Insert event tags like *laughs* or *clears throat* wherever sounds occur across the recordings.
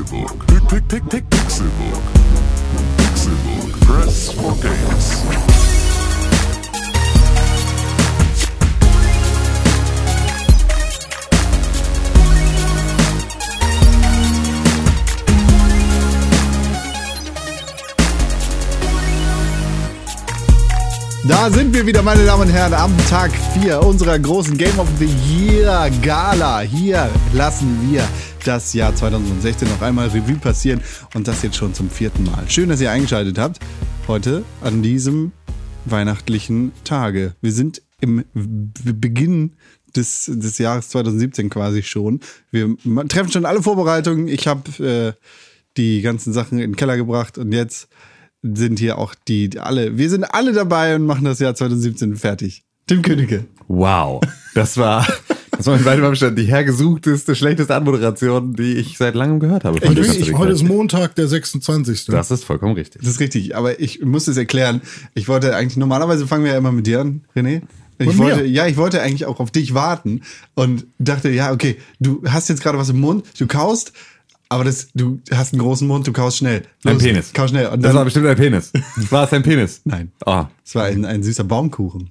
Pixelbook. Pick, pick, pick, Pixelbook. Pixelbook. Press for games. Da sind wir wieder, meine Damen und Herren, am Tag 4 unserer großen Game of the Year Gala. Hier lassen wir das Jahr 2016 noch einmal Revue passieren und das jetzt schon zum vierten Mal. Schön, dass ihr eingeschaltet habt. Heute an diesem weihnachtlichen Tage. Wir sind im Beginn des, des Jahres 2017 quasi schon. Wir treffen schon alle Vorbereitungen. Ich habe äh, die ganzen Sachen in den Keller gebracht und jetzt sind hier auch die, die alle, wir sind alle dabei und machen das Jahr 2017 fertig. Tim Königke. Wow, das war, *laughs* das war in meinem Abstand die hergesuchteste, schlechteste Anmoderation, die ich seit langem gehört habe. Du ist, dir heute ist Montag, der 26. das ist vollkommen richtig. Das ist richtig, aber ich muss es erklären. Ich wollte eigentlich, normalerweise fangen wir ja immer mit dir an, René. Ich wollte, ja, ich wollte eigentlich auch auf dich warten und dachte, ja, okay, du hast jetzt gerade was im Mund, du kaust, aber das, du hast einen großen Mund, du kaust schnell. Ein Los, Penis. Kau schnell. Und Das war bestimmt ein Penis. *laughs* War es ein Penis? nein, Oh, es war ein, ein süßer Baumkuchen.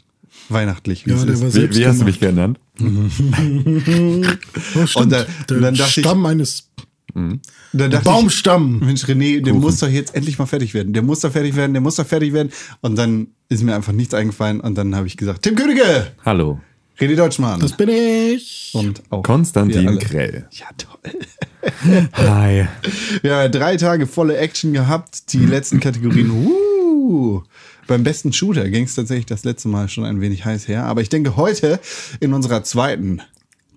Weihnachtlich. wie Ja, wie, wie hast du mich genannt? *laughs* Oh. Und dann- der und dann dachte ich- Stamm eines Dann der dachte Baumstamm. Ich, Mensch, René, der muss doch jetzt endlich mal fertig werden. Der muss doch fertig werden, der muss doch fertig werden. Und dann ist mir einfach nichts eingefallen. Und dann habe ich gesagt, Tim Königke, Hallo. René Deutschmann. Das bin ich. und auch Konstantin. Krell. Ja, toll. *laughs* Hi. Wir haben drei Tage volle Action gehabt. Die letzten Kategorien. Uh, beim besten Shooter ging es tatsächlich das letzte Mal schon ein wenig heiß her. Aber ich denke, heute in unserer zweiten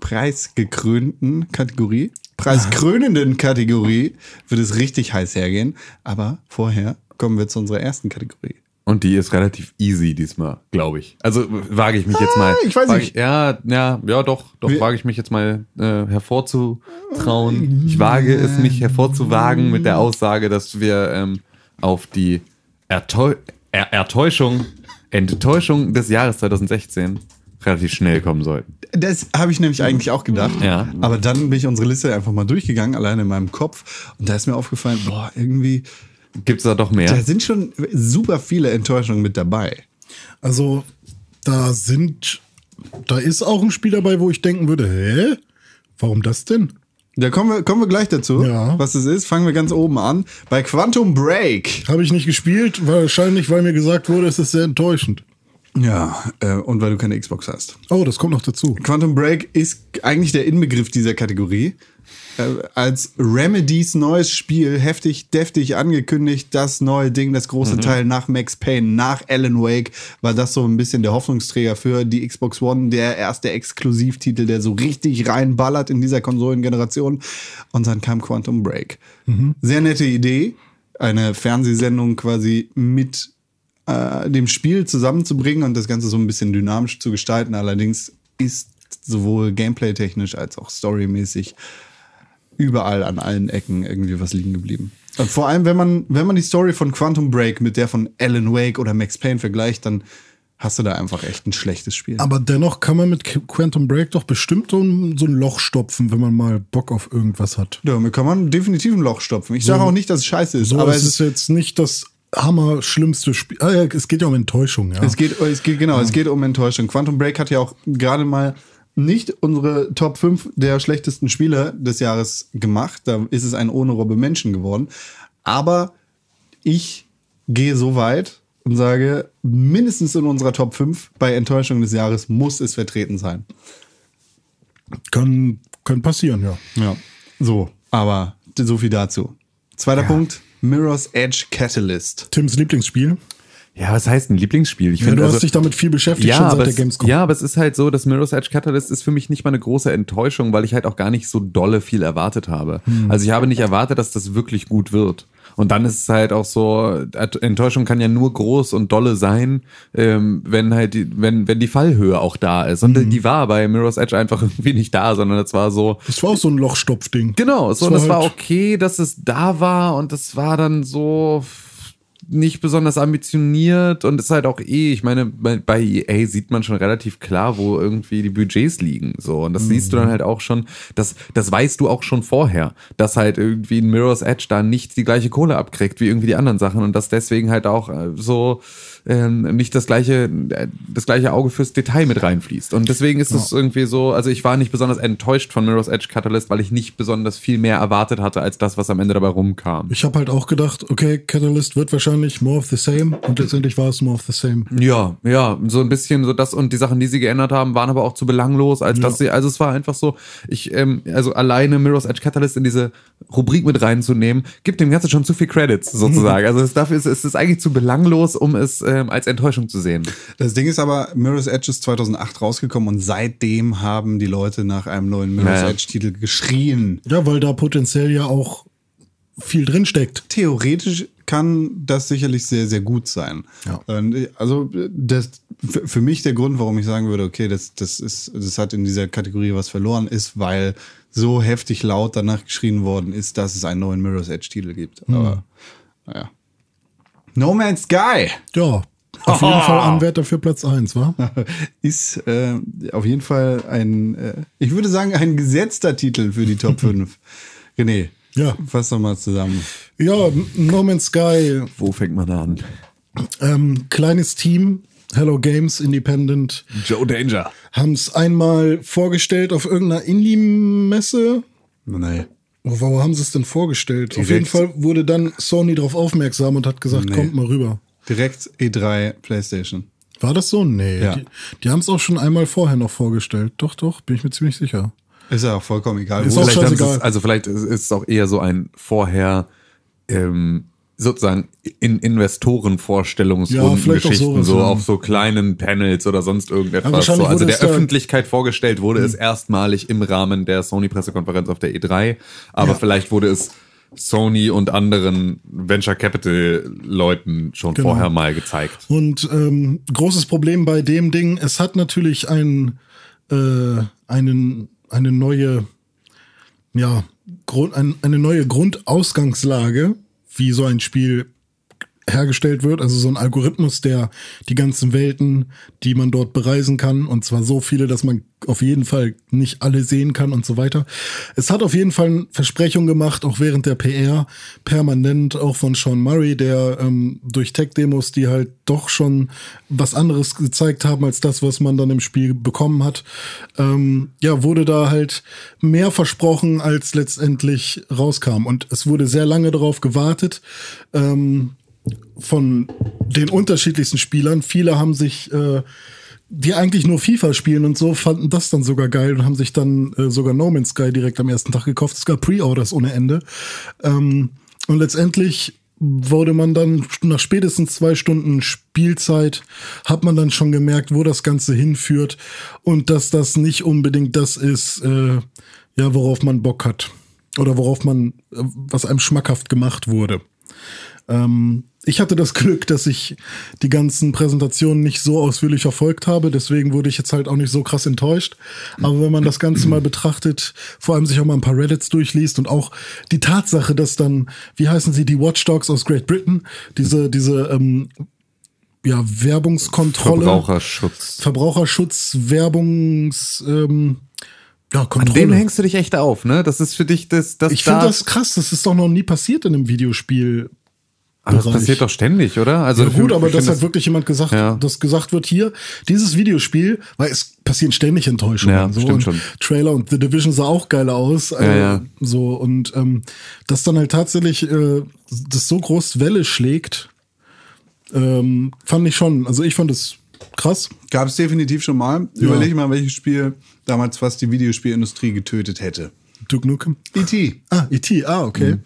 preisgekrönten Kategorie, preiskrönenden Kategorie, wird es richtig heiß hergehen. Aber vorher kommen wir zu unserer ersten Kategorie. Und die ist relativ easy diesmal, glaube ich. Also wage ich mich jetzt mal. ich weiß nicht. Ich, ja, ja, ja, doch, doch Wir- wage ich mich jetzt mal äh, hervorzutrauen. Ich wage es, mich hervorzuwagen mit der Aussage, dass wir ähm, auf die Erteu er Ertäuschung, Enttäuschung des Jahres 2016 relativ schnell kommen sollten. Das habe ich nämlich eigentlich auch gedacht. Ja. Aber dann bin ich unsere Liste einfach mal durchgegangen, alleine in meinem Kopf. Und da ist mir aufgefallen, boah, irgendwie, Gibt es da doch mehr? da sind schon super viele Enttäuschungen mit dabei. Also, da sind, da ist auch ein Spiel dabei, wo ich denken würde, hä? Warum das denn? Da kommen wir, kommen wir gleich dazu, Ja. was es ist. Fangen wir ganz oben an. Bei Quantum Break. Habe ich nicht gespielt, wahrscheinlich, weil mir gesagt wurde, es ist sehr enttäuschend. Ja, äh, und weil du keine Xbox hast. Oh, das kommt noch dazu. Quantum Break ist eigentlich der Inbegriff dieser Kategorie. Äh, als Remedys neues Spiel heftig, deftig angekündigt, das neue Ding, das große Teil nach Max Payne, nach Alan Wake, war das so ein bisschen der Hoffnungsträger für die Xbox One, der erste Exklusivtitel, der so richtig reinballert in dieser Konsolengeneration. Und dann kam Quantum Break. Sehr nette Idee, eine Fernsehsendung quasi mit äh, dem Spiel zusammenzubringen und das Ganze so ein bisschen dynamisch zu gestalten. Allerdings ist sowohl gameplay-technisch als auch storymäßig überall an allen Ecken irgendwie was liegen geblieben. Und vor allem, wenn man, wenn man die Story von Quantum Break mit der von Alan Wake oder Max Payne vergleicht, dann hast du da einfach echt ein schlechtes Spiel. Aber dennoch kann man mit Qu- Quantum Break doch bestimmt so ein, so ein Loch stopfen, wenn man mal Bock auf irgendwas hat. Ja, damit kann man definitiv ein Loch stopfen. Ich sage auch nicht, dass es scheiße ist, So, aber es ist jetzt nicht das hammer schlimmste Spiel. Ah, ja, es geht ja um Enttäuschung, ja. Es geht, es geht, genau, es geht um Enttäuschung. Quantum Break hat ja auch gerade mal nicht unsere Top 5 der schlechtesten Spiele des Jahres gemacht. Da ist es ein ohne Robbe Menschen geworden. Aber ich gehe so weit und sage, mindestens in unserer Top 5 bei Enttäuschung des Jahres muss es vertreten sein. kann, kann passieren, ja. Ja. So, aber so viel dazu. Zweiter Punkt, Mirror's Edge Catalyst. Tims Lieblingsspiel. Ja, was heißt ein Lieblingsspiel? Ich Ja, finde du also, hast dich damit viel beschäftigt, ja, schon seit aber der es, Gamescom. ja, aber es ist halt so, dass Mirror's Edge Catalyst ist für mich nicht mal eine große Enttäuschung, weil ich halt auch gar nicht so dolle viel erwartet habe. Hm. Also ich habe nicht erwartet, dass das wirklich gut wird. Und dann ist es halt auch so, Enttäuschung kann ja nur groß und dolle sein, ähm, wenn halt die, wenn, wenn die Fallhöhe auch da ist. Und die war bei Mirror's Edge einfach *laughs* irgendwie nicht da, sondern es war so, Das war auch so ein Lochstopfding. Genau, so, war und es war halt- okay, dass es da war und es war dann so, nicht besonders ambitioniert und ist halt auch eh, ich meine, bei, EA sieht man schon relativ klar, wo irgendwie die Budgets liegen. So. Und das siehst du dann halt auch schon, das, das weißt du auch schon vorher, dass halt irgendwie ein Mirror's Edge da nicht die gleiche Kohle abkriegt wie irgendwie die anderen Sachen und dass deswegen halt auch äh, so ähm, nicht das gleiche, äh, das gleiche Auge fürs Detail mit reinfließt. Und deswegen ist es irgendwie so, also ich war nicht besonders enttäuscht von Mirror's Edge Catalyst, weil ich nicht besonders viel mehr erwartet hatte, als das, was am Ende dabei rumkam. Ich habe halt auch gedacht, okay, Catalyst wird wahrscheinlich more of the same und letztendlich war es more of the same. Ja, ja, so ein bisschen so das und die Sachen, die sie geändert haben, waren aber auch zu belanglos, als dass sie, also es war einfach so, ich, ähm, also alleine Mirror's Edge Catalyst in diese Rubrik mit reinzunehmen, gibt dem Ganzen schon zu viel Credits *laughs* sozusagen. Also es dafür ist, es ist eigentlich zu belanglos, um es ähm, als Enttäuschung zu sehen. Das Ding ist aber, Mirror's Edge ist 2008 rausgekommen und seitdem haben die Leute nach einem neuen Mirror's Ja, ja. Edge-Titel geschrien. Ja, weil da potenziell ja auch viel drin steckt. Theoretisch kann das sicherlich sehr, sehr gut sein. Ja. Äh, Also das für mich der Grund, warum ich sagen würde, okay, das, das ist, das hat in dieser Kategorie was verloren, ist, weil so heftig laut danach geschrien worden ist, dass es einen neuen Mirror's Edge-Titel gibt. Aber naja. No Man's Sky Ja, auf jeden Fall Anwärter für Platz 1, wa? *laughs* ist äh, auf jeden Fall ein, äh, ich würde sagen, ein gesetzter Titel für die Top *laughs* 5. René, Ja. fass doch mal zusammen. Ja, No Man's Sky, Wo fängt man da an? ähm, kleines Team, Hello Games, Independent, Joe Danger. haben es einmal vorgestellt auf irgendeiner Indie-Messe. Nee. Wo, wo haben sie es denn vorgestellt? Auf Direkt. jeden Fall wurde dann Sony darauf aufmerksam und hat gesagt, Nee. kommt mal rüber. Direkt E3 PlayStation. War das so? Nee. Ja. Die, die haben es auch schon einmal vorher noch vorgestellt. Doch, doch, bin ich mir ziemlich sicher. Ist ja auch vollkommen egal. Ist wo auch Vielleicht es, also vielleicht ist es auch eher so ein vorher ähm, sozusagen in Ja, Investorenvorstellungsrunden vielleicht auch Geschichten sowas, so ja. auf so kleinen Panels oder sonst Ja, irgendetwas. wahrscheinlich so. Also der. Öffentlichkeit vorgestellt wurde es erstmalig im Rahmen der Sony Pressekonferenz auf der E3, aber Ja. vielleicht wurde es Sony und anderen Venture Capital Leuten schon Genau. vorher mal gezeigt. Und ähm, großes Problem bei dem Ding, es hat natürlich ein, äh, einen, eine neue, ja, Grund, ein, eine neue Grundausgangslage, wie so ein Spiel hergestellt wird, also so ein Algorithmus, der die ganzen Welten, die man dort bereisen kann, und zwar so viele, dass man auf jeden Fall nicht alle sehen kann und so weiter. Es hat auf jeden Fall Versprechungen gemacht, auch während der PR, permanent, auch von Sean Murray, der ähm, durch Tech-Demos, die halt doch schon was anderes gezeigt haben als das, was man dann im Spiel bekommen hat, ähm, ja, wurde da halt mehr versprochen, als letztendlich rauskam. Und es wurde sehr lange darauf gewartet. Ähm, von den unterschiedlichsten Spielern. Viele haben sich, äh, die eigentlich nur FIFA spielen und so, fanden das dann sogar geil und haben sich dann äh, sogar No Man's Sky direkt am ersten Tag gekauft. Es gab Pre-Orders ohne Ende. Ähm, und letztendlich wurde man dann nach spätestens zwei Stunden Spielzeit, hat man dann schon gemerkt, wo das Ganze hinführt und dass das nicht unbedingt das ist, äh, ja, worauf man Bock hat. Oder worauf man, äh, was einem schmackhaft gemacht wurde. Ähm, ich hatte das Glück, dass ich die ganzen Präsentationen nicht so ausführlich verfolgt habe, deswegen wurde ich jetzt halt auch nicht so krass enttäuscht. Aber wenn man das Ganze mal betrachtet, vor allem sich auch mal ein paar Reddits durchliest und auch die Tatsache, dass dann, wie heißen sie, die Watchdogs aus Great Britain, diese, diese ähm, ja, Werbungskontrolle, Verbraucherschutz. Verbraucherschutz, Werbungs, ähm, ja, An dem hängst du dich echt auf, ne? Das ist für dich das, das ich finde das krass, das ist doch noch nie passiert in einem Videospiel. Aber das passiert doch ständig, oder? Also Ja gut, aber dass halt wirklich jemand gesagt, Ja. dass gesagt wird, hier, dieses Videospiel, weil es passieren ständig Enttäuschungen. Ja, so, stimmt und schon. Trailer und The Division sah auch geil aus. äh, ja. So, und ähm, dass dann halt tatsächlich äh, das so groß Welle schlägt, ähm, fand ich schon, also ich fand es krass. Gab es definitiv schon mal. Ja. Überleg mal, welches Spiel damals fast die Videospielindustrie getötet hätte. Duke Nukem. E.T. Ah, E.T., ah, okay.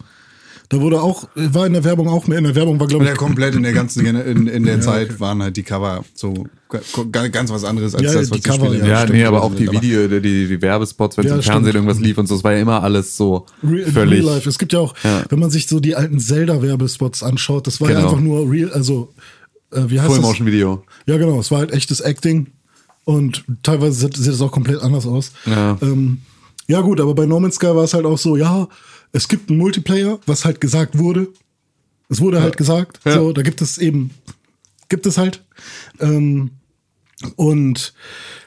Da wurde auch, war in der Werbung auch mehr, in der Werbung war, glaube ich, ja komplett in der ganzen in, in der Zeit waren halt die Cover so ga- ganz was anderes als Ja, das, was die die, Cover, Spiele ja, Ja, nee, aber auch sind. die Video, die, die, die Werbespots, wenn Ja, im Fernsehen stimmt. irgendwas lief und so, es war ja immer alles so Re völlig. Real Life. Es gibt ja auch, Ja. wenn man sich so die alten Zelda-Werbespots anschaut, das war ja Genau. einfach nur real, also äh, wie heißt Full das? Motion Video. Ja, genau, es war halt echtes Acting und teilweise sieht, sieht es auch komplett anders aus. Ja. Ähm, ja gut, aber bei No Man's Sky war es halt auch so, ja, es gibt einen Multiplayer, was halt gesagt wurde. Es wurde halt gesagt, Ja. so, da gibt es eben, gibt es halt. Ähm, und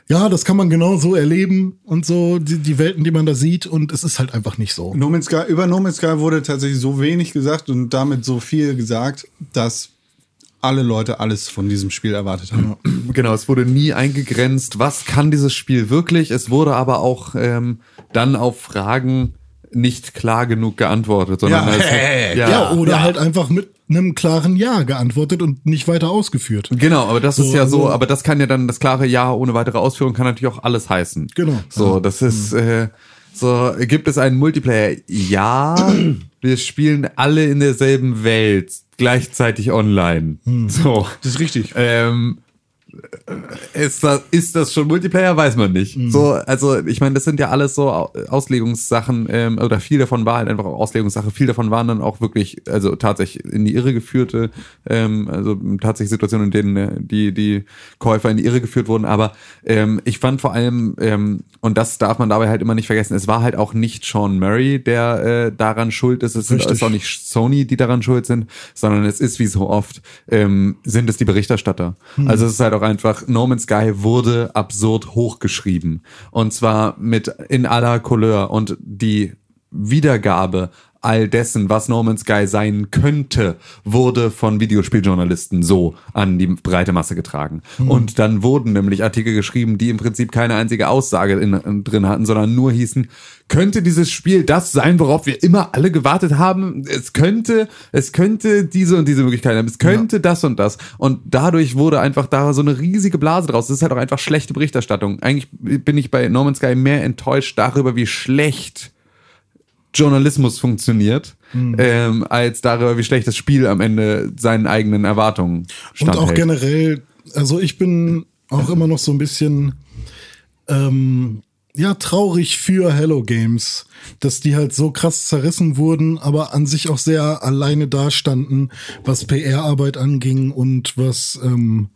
ja, das kann man genau so erleben und so, die, die Welten, die man da sieht, und es ist halt einfach nicht so. No Man's Sky, über No Man's Sky wurde tatsächlich so wenig gesagt und damit so viel gesagt, dass alle Leute alles von diesem Spiel erwartet haben. Genau, es wurde nie eingegrenzt, was kann dieses Spiel wirklich. Es wurde aber auch ähm, dann auf Fragen nicht klar genug geantwortet, sondern Ja, es, *laughs* hey, Ja, oder halt einfach mit einem klaren Ja geantwortet und nicht weiter ausgeführt. Genau, aber das ist So, ja so, aber das kann ja dann das klare Ja ohne weitere Ausführung kann natürlich auch alles heißen. Genau. So, das ist äh, so. Gibt es einen Multiplayer? Ja, *clears throat* wir spielen alle in derselben Welt gleichzeitig online. So, Das ist richtig. ähm, ist das, ist das schon Multiplayer? Weiß man nicht. So, also ich meine, das sind ja alles so Au- Auslegungssachen ähm, oder viel davon war halt einfach Auslegungssache. Viel davon waren dann auch wirklich, also tatsächlich in die Irre geführte, ähm, also tatsächlich Situationen, in denen äh, die die Käufer in die Irre geführt wurden. Aber ähm, ich fand vor allem ähm, und das darf man dabei halt immer nicht vergessen. Es war halt auch nicht Sean Murray, der äh, daran schuld ist. Es ist, Richtig. ist auch nicht Sony, die daran schuld sind, sondern es ist wie so oft ähm, sind es die Berichterstatter. Also es ist halt auch einfach No Man's Sky wurde absurd hochgeschrieben. Und zwar mit in aller Couleur. Und die Wiedergabe all dessen, was No Man's Sky sein könnte, wurde von Videospieljournalisten so an die breite Masse getragen. Und dann wurden nämlich Artikel geschrieben, die im Prinzip keine einzige Aussage in, in, drin hatten, sondern nur hießen, könnte dieses Spiel das sein, worauf wir immer alle gewartet haben? Es könnte, es könnte diese und diese Möglichkeit haben. Es könnte das und das. Und dadurch wurde einfach da so eine riesige Blase draus. Das ist halt auch einfach schlechte Berichterstattung. Eigentlich bin ich bei No Man's Sky mehr enttäuscht darüber, wie schlecht Journalismus funktioniert, ähm, als darüber, wie schlecht das Spiel am Ende seinen eigenen Erwartungen Und auch standhält. generell, also ich bin auch immer noch so ein bisschen ähm, ja traurig für Hello Games, dass die halt so krass zerrissen wurden, aber an sich auch sehr alleine dastanden, was PR-Arbeit anging und was ähm,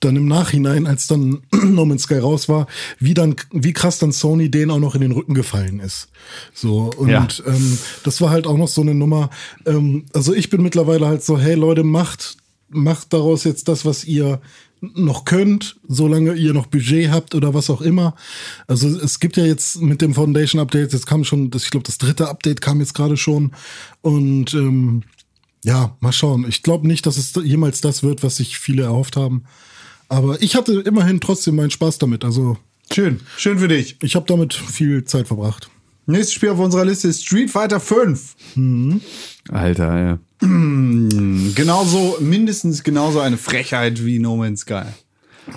dann im Nachhinein, als dann *clears throat* No Man's Sky raus war, wie dann wie krass dann Sony denen auch noch in den Rücken gefallen ist. So und Ja. ähm, das war halt auch noch so eine Nummer. Ähm, also ich bin mittlerweile halt so, hey Leute, macht macht daraus jetzt das, was ihr noch könnt, solange ihr noch Budget habt oder was auch immer. Also es gibt ja jetzt mit dem Foundation Update, jetzt kam schon, das, ich glaube, das dritte Update kam jetzt gerade schon. Und ähm, ja, mal schauen. Ich glaube nicht, dass es jemals das wird, was sich viele erhofft haben. Aber ich hatte immerhin trotzdem meinen Spaß damit. Also Schön. Schön für dich. ich habe damit viel Zeit verbracht. Nächstes Spiel auf unserer Liste ist Street Fighter 5. Alter, ja. Genauso, mindestens genauso eine Frechheit wie No Man's Sky.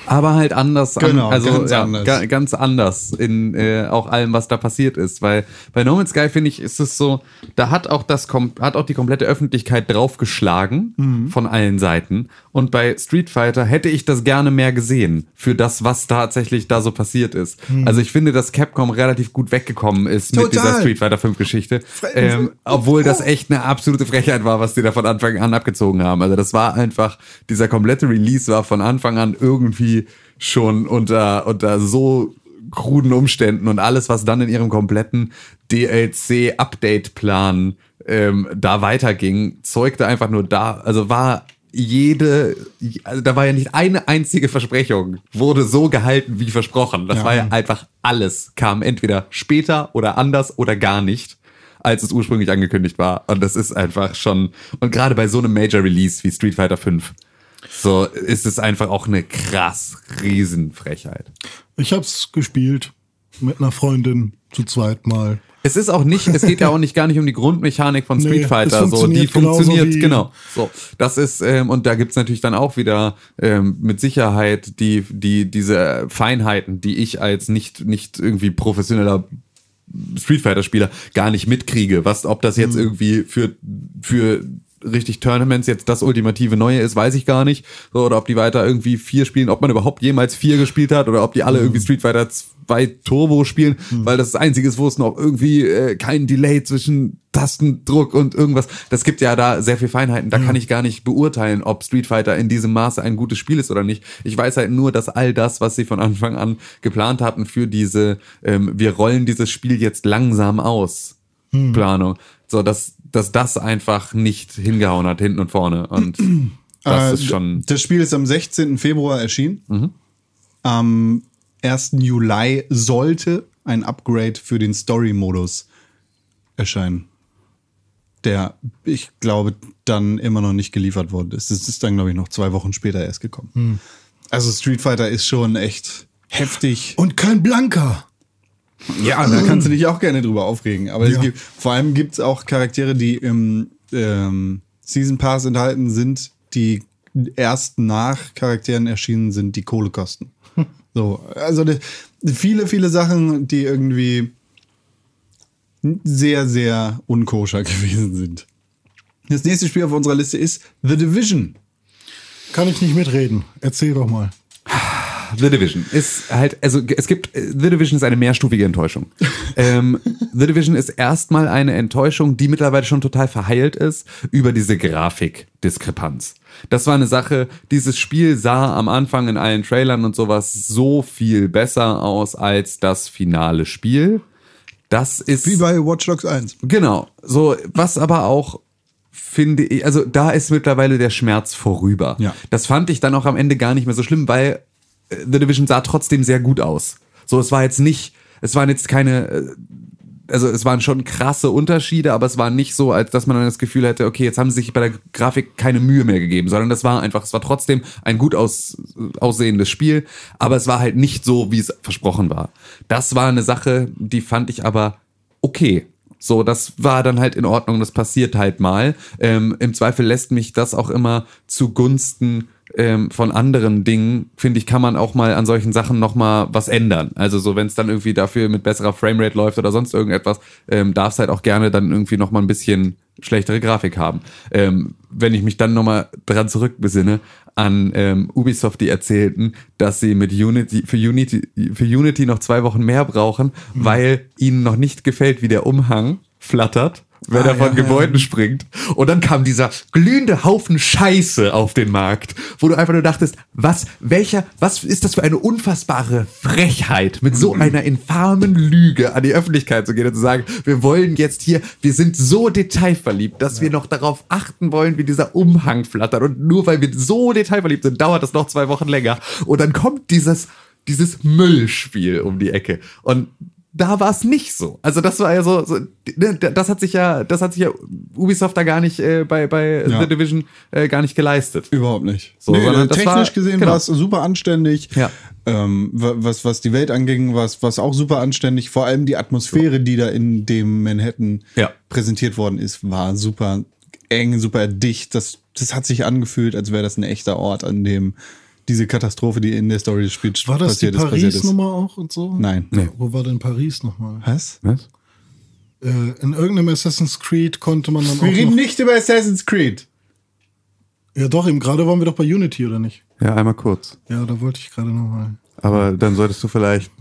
Aber halt anders, Genau, an, also ganz ja, anders. Ga, ganz anders in äh, auch allem, was da passiert ist. Weil bei No Man's Sky finde ich, ist es so, da hat auch das hat auch die komplette Öffentlichkeit draufgeschlagen Mhm. von allen Seiten. Und bei Street Fighter hätte ich das gerne mehr gesehen für das, was tatsächlich da so passiert ist. Also ich finde, dass Capcom relativ gut weggekommen ist mit Mhm. Total. dieser Street Fighter 5 Geschichte. Ähm, obwohl das echt eine absolute Frechheit war, was die da von Anfang an abgezogen haben. Also das war einfach, dieser komplette Release war von Anfang an irgendwie schon unter, unter so kruden Umständen und alles, was dann in ihrem kompletten DLC-Update-Plan ähm, da weiterging, zeugte einfach nur da, also war jede, also da war ja nicht eine einzige Versprechung, wurde so gehalten wie versprochen. Das war ja einfach alles, kam entweder später oder anders oder gar nicht, als es ursprünglich angekündigt war. Und das ist einfach schon, und gerade bei so einem Major Release wie Street Fighter 5, so ist es einfach auch eine krass Riesenfrechheit. Ich hab's gespielt mit einer Freundin zu zweit mal. Es ist auch nicht, es geht ja auch nicht gar nicht um die Grundmechanik von Nee, Street es Fighter. so, die funktioniert genau. So, das ist, ähm, und da gibt's natürlich dann auch wieder ähm, mit Sicherheit die, die, diese Feinheiten, die ich als nicht, nicht irgendwie professioneller Street Fighter Spieler gar nicht mitkriege. Was, ob das Mhm. jetzt irgendwie für, für richtig Tournaments jetzt das ultimative Neue ist, weiß ich gar nicht. So, oder ob die weiter irgendwie vier spielen, ob man überhaupt jemals vier gespielt hat oder ob die alle irgendwie Street Fighter 2 Turbo spielen, weil das das einzige ist, wo es noch irgendwie äh, kein Delay zwischen Tastendruck und irgendwas. Das gibt ja da sehr viel Feinheiten. Da kann ich gar nicht beurteilen, ob Street Fighter in diesem Maße ein gutes Spiel ist oder nicht. Ich weiß halt nur, dass all das, was sie von Anfang an geplant hatten für diese, ähm, wir rollen dieses Spiel jetzt langsam aus. Planung. So, dass dass das einfach nicht hingehauen hat, hinten und vorne. Und *clears throat* das Äh, ist schon. Das Spiel ist am 16. Februar erschienen. Mhm. Am 1. Juli sollte ein Upgrade für den Story-Modus erscheinen. Der, ich glaube, dann immer noch nicht geliefert worden ist. Das ist dann, glaube ich, noch zwei Wochen später erst gekommen. Hm. Also Street Fighter ist schon echt heftig. Und kein Blanker. Ja, da kannst du dich auch gerne drüber aufregen. Aber Ja. gibt, vor allem gibt es auch Charaktere, die im ähm, Season Pass enthalten sind, die erst nach Charakteren erschienen sind, die Kohle kosten. *laughs* So, also die, viele, viele Sachen, die irgendwie sehr, sehr unkoscher *laughs* gewesen sind. Das nächste Spiel auf unserer Liste ist The Division. Kann ich nicht mitreden. Erzähl doch mal. The Division ist halt, also es gibt, The Division ist eine mehrstufige Enttäuschung. *laughs* ähm, The Division ist erstmal eine Enttäuschung, die mittlerweile schon total verheilt ist über diese Grafikdiskrepanz. Das war eine Sache, dieses Spiel sah am Anfang in allen Trailern und sowas so viel besser aus als das finale Spiel. Das ist Wie bei Watch Dogs 1. Genau. So, was aber auch finde ich, also da ist mittlerweile der Schmerz vorüber. Ja. Das fand ich dann auch am Ende gar nicht mehr so schlimm, weil äh, The Division sah trotzdem sehr gut aus. So, es war jetzt nicht, es waren jetzt keine, äh, also es waren schon krasse Unterschiede, aber es war nicht so, als dass man dann das Gefühl hätte, okay, jetzt haben sie sich bei der Grafik keine Mühe mehr gegeben, sondern das war einfach, es war trotzdem ein gut aus, aussehendes Spiel, aber es war halt nicht so, wie es versprochen war. Das war eine Sache, die fand ich aber okay. So, das war dann halt in Ordnung, das passiert halt mal. Ähm, Im Zweifel lässt mich das auch immer zugunsten ähm, von anderen Dingen, finde ich, kann man auch mal an solchen Sachen nochmal was ändern. Also so, wenn es dann irgendwie dafür mit besserer Framerate läuft oder sonst irgendetwas, ähm, darf es halt auch gerne dann irgendwie nochmal ein bisschen schlechtere Grafik haben. Ähm, wenn ich mich dann nochmal dran zurückbesinne an ähm, Ubisoft, die erzählten, dass sie mit Unity für Unity für Unity noch zwei Wochen mehr brauchen, weil ihnen noch nicht gefällt, wie der Umhang flattert wenn Ah, er von ja, ja. Gebäuden springt. Und dann kam dieser glühende Haufen Scheiße auf den Markt, wo du einfach nur dachtest, was, welcher, was ist das für eine unfassbare Frechheit, mit so einer infamen Lüge an die Öffentlichkeit zu gehen und zu sagen, wir wollen jetzt hier, wir sind so detailverliebt, dass wir noch darauf achten wollen, wie dieser Umhang flattert. Und nur weil wir so detailverliebt sind, dauert das noch zwei Wochen länger. Und dann kommt dieses, dieses Müllspiel um die Ecke. Und da war es nicht so. Also das war ja so, so ne, das hat sich ja, das hat sich ja Ubisoft da gar nicht äh, bei bei Ja. The Division äh, gar nicht geleistet. Überhaupt nicht. So, das technisch war- gesehen genau. war es super anständig. Ja. Ähm, wa- was, was die Welt anging, war es was auch super anständig. Vor allem die Atmosphäre, die da in dem Manhattan Ja. präsentiert worden ist, war super eng, super dicht. Das, das hat sich angefühlt, als wäre das ein echter Ort, an dem diese Katastrophe, die in der Story des Spiels War das die passiert ist, passiert ist. Paris-Nummer auch und so? Nein. Nee. Wo war denn Paris nochmal? Was? Was? Äh, in irgendeinem Assassin's Creed konnte man dann Wir auch reden noch, nicht über Assassin's Creed. Ja doch, eben gerade waren wir doch bei Unity, oder nicht? Ja, einmal kurz. Ja, da wollte ich gerade nochmal. Aber dann solltest du vielleicht,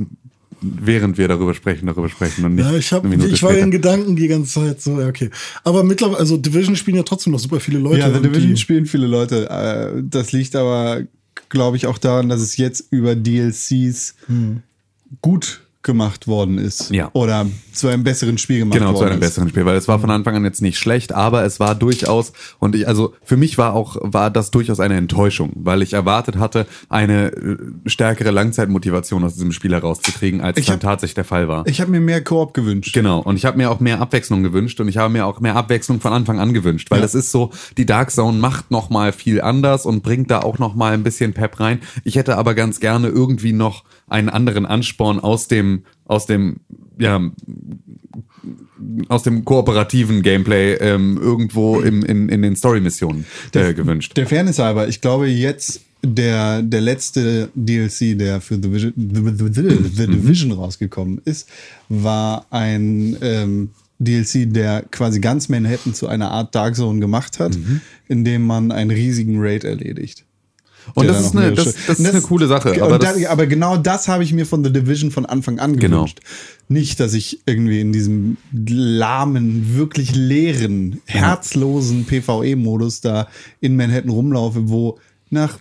während wir darüber sprechen, darüber sprechen und nicht. Ja, ich, hab, ich war in Gedanken die ganze Zeit so, ja, okay. Aber mittlerweile, also Division spielen ja trotzdem noch super viele Leute. Ja, The Division die- spielen viele Leute. Äh, Das liegt aber, glaube ich, auch daran, dass es jetzt über DLCs gut gemacht worden ist. Ja. Oder zu einem besseren Spiel gemacht Genau, worden zu einem ist. besseren Spiel, weil es war von Anfang an jetzt nicht schlecht, aber es war durchaus, und ich, also für mich war auch, war das durchaus eine Enttäuschung, weil ich erwartet hatte, eine äh, stärkere Langzeitmotivation aus diesem Spiel herauszukriegen, als Ich dann hab- tatsächlich der Fall war. Ich habe mir mehr Koop gewünscht. Genau, und ich habe mir auch mehr Abwechslung gewünscht und ich habe mir auch mehr Abwechslung von Anfang an gewünscht, weil Ja. das ist so, die Dark Zone macht noch mal viel anders und bringt da auch noch mal ein bisschen Pep rein. Ich hätte aber ganz gerne irgendwie noch einen anderen Ansporn aus dem aus dem ja aus dem kooperativen Gameplay ähm, irgendwo im, in, in den Story-Missionen äh, gewünscht. Der Fairness halber, ich glaube jetzt der, der letzte DLC, der für The, Vision, The, The, The, The Division rausgekommen ist, war ein ähm, DLC, der quasi ganz Manhattan zu einer Art Dark Zone gemacht hat, indem man einen riesigen Raid erledigt. Und das da ist eine, das, das ist eine coole Sache. Aber da, das, aber genau das habe ich mir von The Division von Anfang an Genau. gewünscht. Nicht, dass ich irgendwie in diesem lahmen, wirklich leeren, herzlosen PvE-Modus da in Manhattan rumlaufe, wo nach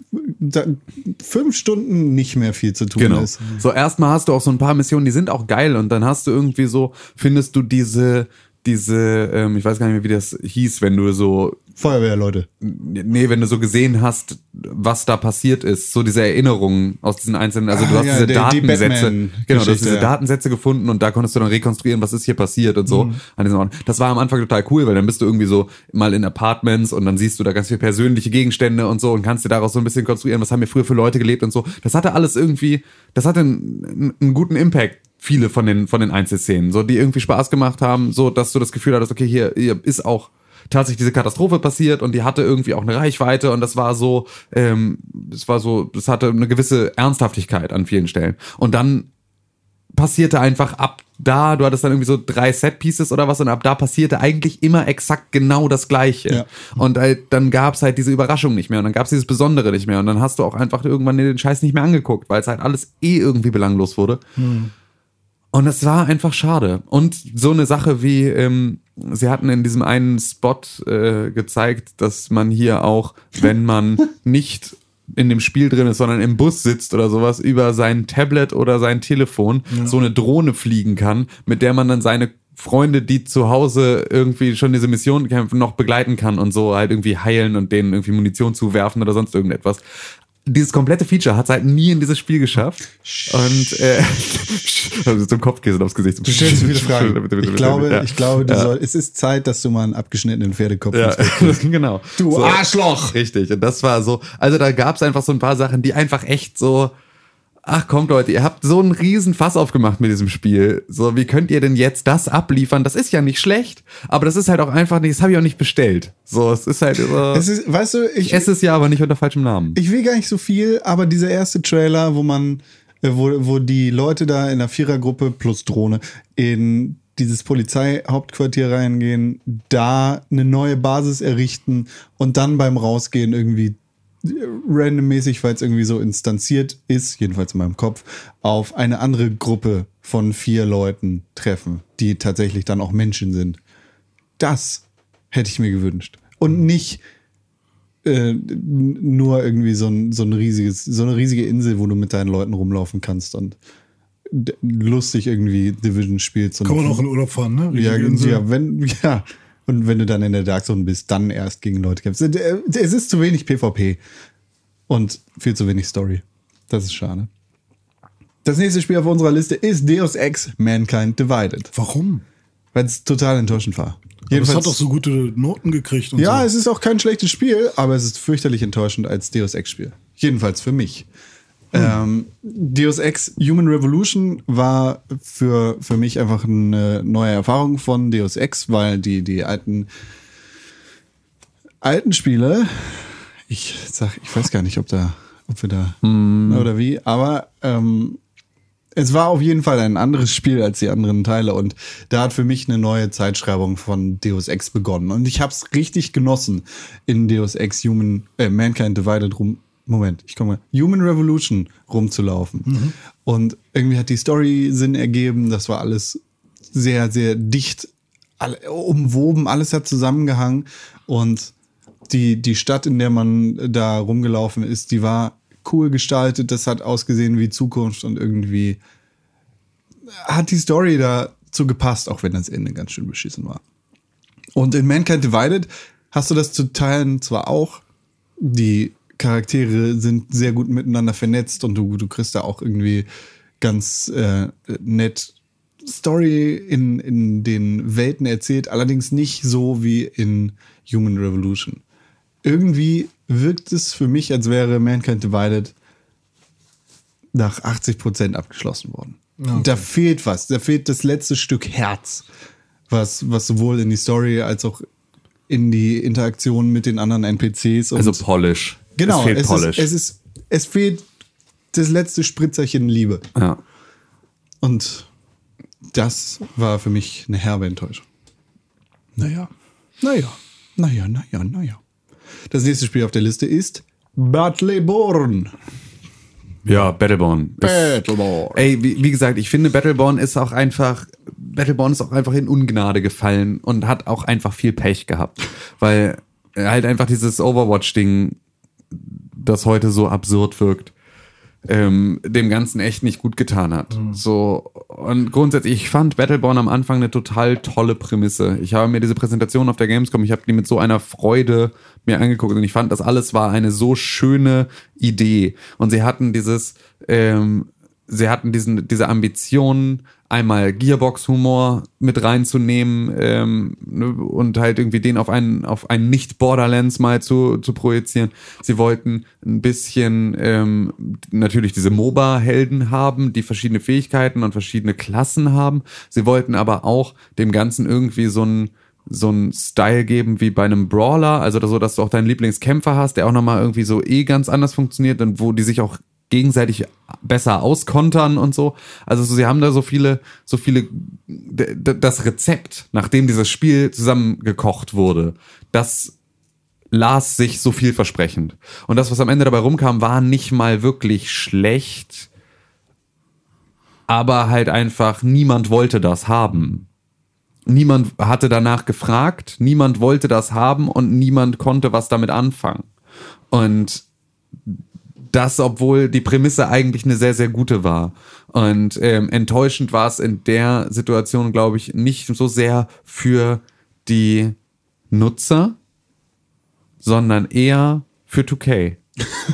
fünf Stunden nicht mehr viel zu tun Genau. ist. So erstmal hast du auch so ein paar Missionen, die sind auch geil und dann hast du irgendwie so, findest du diese diese, ähm, ich weiß gar nicht mehr, wie das hieß, wenn du so Feuerwehrleute. Nee, wenn du so gesehen hast, was da passiert ist, so diese Erinnerungen aus diesen einzelnen, also du Ah, hast ja, diese der- die Datensätze, Batman-Geschichte, genau, du hast diese ja. Datensätze gefunden und da konntest du dann rekonstruieren, was ist hier passiert und so Mhm. an diesen Orten. Das war am Anfang total cool, weil dann bist du irgendwie so mal in Apartments und dann siehst du da ganz viele persönliche Gegenstände und so und kannst dir daraus so ein bisschen konstruieren, was haben hier früher für Leute gelebt und so. Das hatte alles irgendwie, das hatte einen, einen guten Impact viele von den von den Einzelszenen, so die irgendwie Spaß gemacht haben, so dass du das Gefühl hattest, okay, hier, hier ist auch tatsächlich diese Katastrophe passiert und die hatte irgendwie auch eine Reichweite und das war so, ähm, das war so, das hatte eine gewisse Ernsthaftigkeit an vielen Stellen. Und dann passierte einfach ab da, du hattest dann irgendwie so drei Set-Pieces oder was und ab da passierte eigentlich immer exakt genau das Gleiche. Ja. Und halt, dann gab's halt diese Überraschung nicht mehr und dann gab's dieses Besondere nicht mehr und dann hast du auch einfach irgendwann den Scheiß nicht mehr angeguckt, weil es halt alles eh irgendwie belanglos wurde. Und es war einfach schade. Und so eine Sache wie, ähm, sie hatten in diesem einen Spot äh, gezeigt, dass man hier auch, wenn man *laughs* nicht in dem Spiel drin ist, sondern im Bus sitzt oder sowas, über sein Tablet oder sein Telefon so eine Drohne fliegen kann, mit der man dann seine Freunde, die zu Hause irgendwie schon diese Mission kämpfen, noch begleiten kann und so halt irgendwie heilen und denen irgendwie Munition zuwerfen oder sonst irgendetwas. Dieses komplette Feature hat es halt nie in dieses Spiel geschafft. Und äh, also zum Kopfkissen aufs Gesicht. Du stellst so viele Fragen. Bitte, bitte, Ich glaube, ja. ich glaube, du Ja. soll, es ist Zeit, dass du mal einen abgeschnittenen Pferdekopf Ja, *laughs* genau. Du Arschloch! Richtig. Und das war so, also da gab es einfach so ein paar Sachen, die einfach echt so, ach kommt Leute, ihr habt so einen riesen Fass aufgemacht mit diesem Spiel. So, wie könnt ihr denn jetzt das abliefern? Das ist ja nicht schlecht, aber das ist halt auch einfach nicht, das habe ich auch nicht bestellt. So, es ist halt so, Es ist, weißt du, ich, ich esse es ja, aber nicht unter falschem Namen. ich will gar nicht so viel, aber dieser erste Trailer, wo man, äh, wo, wo die Leute da in der Vierergruppe plus Drohne in dieses Polizeihauptquartier reingehen, da eine neue Basis errichten und dann beim Rausgehen irgendwie randommäßig, weil es irgendwie so instanziert ist, jedenfalls in meinem Kopf, auf eine andere Gruppe von vier Leuten treffen, die tatsächlich dann auch Menschen sind. Das hätte ich mir gewünscht. Und nicht äh, nur irgendwie so ein, so ein riesiges, so eine riesige Insel, wo du mit deinen Leuten rumlaufen kannst und lustig irgendwie Division spielst. Kann man auch in Urlaub fahren, ne? ja, Insel. ja, wenn, *laughs* ja. Und wenn du dann in der Dark Zone bist, dann erst gegen Leute kämpfst. Äh, Es ist zu wenig PvP und viel zu wenig Story. Das ist schade. Das nächste Spiel auf unserer Liste ist Deus Ex Mankind Divided, Warum? weil es total enttäuschend war. Aber es hat doch so gute Noten gekriegt und Ja, so. es ist auch kein schlechtes Spiel, aber es ist fürchterlich enttäuschend als Deus Ex-Spiel. Jedenfalls für mich. Ähm, Deus Ex Human Revolution war für, für mich einfach eine neue Erfahrung von Deus Ex, weil die, die alten, alten Spiele, ich sag, ich weiß gar nicht, ob da, ob wir da oder wie, aber ähm, es war auf jeden Fall ein anderes Spiel als die anderen Teile und da hat für mich eine neue Zeitschreibung von Deus Ex begonnen. Und ich habe es richtig genossen in Deus Ex Human äh, Mankind Divided rum Moment, ich komme Human Revolution rumzulaufen. Und irgendwie hat die Story Sinn ergeben, das war alles sehr sehr dicht alle, umwoben, alles hat zusammengehangen. Und die, die Stadt, in der man da rumgelaufen ist, die war cool gestaltet, das hat ausgesehen wie Zukunft und irgendwie hat die Story dazu gepasst, auch wenn das Ende ganz schön beschissen war. Und in Mankind Divided hast du das zu teilen zwar auch, die Charaktere sind sehr gut miteinander vernetzt und du, du kriegst da auch irgendwie ganz äh, nett Story in, in den Welten erzählt, allerdings nicht so wie in Human Revolution. Irgendwie wirkt es für mich, als wäre Mankind Divided nach 80% abgeschlossen worden. Okay. Da fehlt was, da fehlt das letzte Stück Herz, was, was sowohl in die Story als auch in die Interaktion mit den anderen NPCs und Also Polish. Genau, Es fehlt es, Polish. ist, es ist es fehlt das letzte Spritzerchen Liebe ja. und das war für mich eine herbe Enttäuschung. Naja, naja, naja, naja, naja. Das nächste Spiel auf der Liste ist Battleborn. Ja, Battleborn. Battleborn. Ey, wie, wie gesagt, ich finde Battleborn ist auch einfach, Battleborn ist auch einfach in Ungnade gefallen und hat auch einfach viel Pech gehabt. Weil halt einfach dieses Overwatch-Ding, das heute so absurd wirkt, ähm, dem Ganzen echt nicht gut getan hat. So, und grundsätzlich, ich fand Battleborn am Anfang eine total tolle Prämisse. Ich habe mir diese Präsentation auf der Gamescom, ich habe die mit so einer Freude mir angeguckt und ich fand, das alles war eine so schöne Idee. Und sie hatten dieses, ähm, sie hatten diesen, diese Ambition, einmal Gearbox-Humor mit reinzunehmen ähm, ne, und halt irgendwie den auf einen, auf einen Nicht-Borderlands mal zu, zu projizieren. Sie wollten ein bisschen ähm, natürlich diese MOBA-Helden haben, die verschiedene Fähigkeiten und verschiedene Klassen haben. Sie wollten aber auch dem Ganzen irgendwie so ein so ein Style geben wie bei einem Brawler, also so, dass du auch deinen Lieblingskämpfer hast, der auch nochmal irgendwie so eh ganz anders funktioniert und wo die sich auch gegenseitig besser auskontern und so. Also so, sie haben da so viele, so viele, das Rezept, nachdem dieses Spiel zusammengekocht wurde, das las sich so vielversprechend. Und das, was am Ende dabei rumkam, war nicht mal wirklich schlecht, aber halt einfach niemand wollte das haben. Niemand hatte danach gefragt, niemand wollte das haben und niemand konnte was damit anfangen. Und das, obwohl die Prämisse eigentlich eine sehr, sehr gute war. Und ähm, enttäuschend war es in der Situation, glaube ich, nicht so sehr für die Nutzer, sondern eher für 2K.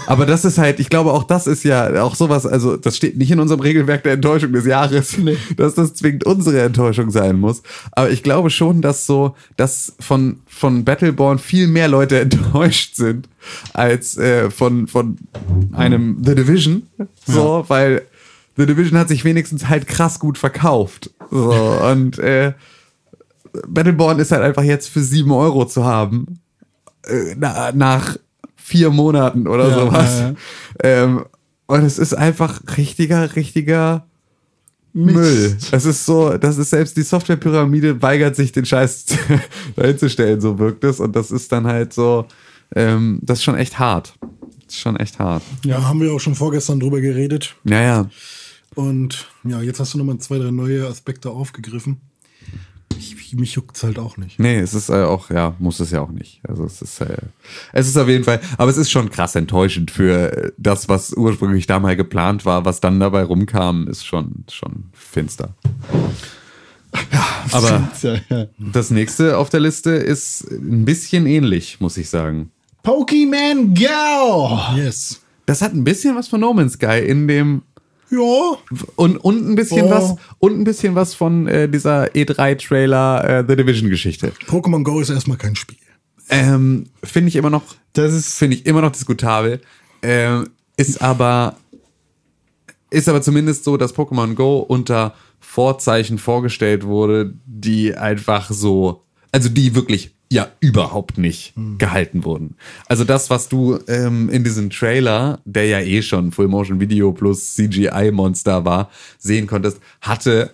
Aber das ist halt, ich glaube, auch das ist ja auch sowas, also das steht nicht in unserem Regelwerk der Enttäuschung des Jahres, dass das zwingend unsere Enttäuschung sein muss. Aber ich glaube schon, dass so, dass von, von Battleborn viel mehr Leute *laughs* enttäuscht sind als äh, von, von einem The Division. So, weil The Division hat sich wenigstens halt krass gut verkauft. So, und äh, Battleborn ist halt einfach jetzt für sieben Euro zu haben. Äh, na, nach vier Monaten oder Ja, sowas. ja. Ähm, und es ist einfach richtiger, richtiger Müll. Es ist so, das ist selbst die Softwarepyramide weigert sich, den Scheiß *laughs* dahinzustellen, so wirkt es. Und das ist dann halt so, ähm, das ist schon echt hart. Das ist schon echt hart. Ja, haben wir auch schon vorgestern drüber geredet. Ja, ja. Und ja, jetzt hast du nochmal zwei, drei neue Aspekte aufgegriffen. Ich, mich juckt's halt auch nicht. Nee, es ist äh, auch, ja, muss es ja auch nicht. Also es ist, äh, es ist auf jeden Fall, aber es ist schon krass enttäuschend für äh, das, was ursprünglich da mal geplant war, was dann dabei rumkam, ist schon, schon finster. Ja, aber Ja, ja. das nächste auf der Liste ist ein bisschen ähnlich, muss ich sagen. Pokémon Go! Yes. Das hat ein bisschen was von No Man's Sky in dem Ja, und, und ein bisschen Oh. was und ein bisschen was von äh, dieser E3-Trailer äh, The Division-Geschichte. Pokémon Go ist erstmal kein Spiel. Ähm, finde ich immer noch, Das ist finde ich immer noch diskutabel. Ähm, ist aber, ist aber zumindest so, dass Pokémon Go unter Vorzeichen vorgestellt wurde, die einfach so, also die wirklich ja überhaupt nicht gehalten wurden. Also das, was du ähm, in diesem Trailer, der ja eh schon Full Motion Video plus CGI Monster war, sehen konntest, hatte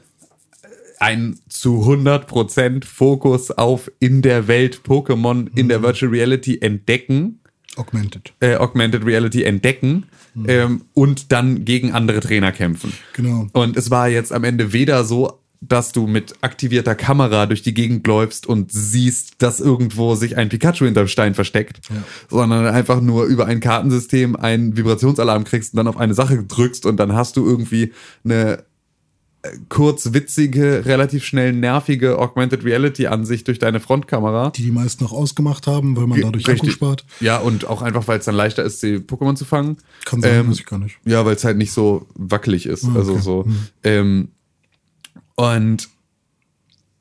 ein zu 100% Fokus auf in der Welt Pokémon in der Virtual Reality entdecken, Augmented. äh, Augmented Reality entdecken ähm, und dann gegen andere Trainer kämpfen. Genau. Und es war jetzt am Ende weder so, dass du mit aktivierter Kamera durch die Gegend läufst und siehst, dass irgendwo sich ein Pikachu hinterm Stein versteckt, sondern einfach nur über ein Kartensystem einen Vibrationsalarm kriegst und dann auf eine Sache drückst und dann hast du irgendwie eine äh, kurz witzige, relativ schnell nervige Augmented Reality Ansicht durch deine Frontkamera. Die die meisten noch ausgemacht haben, weil man dadurch Akku Richtig. spart. Ja, und auch einfach, weil es dann leichter ist, die Pokémon zu fangen. Kann sein, Ähm, weiß ich gar nicht. Ja, weil es halt nicht so wackelig ist. Also okay. so. Ähm, und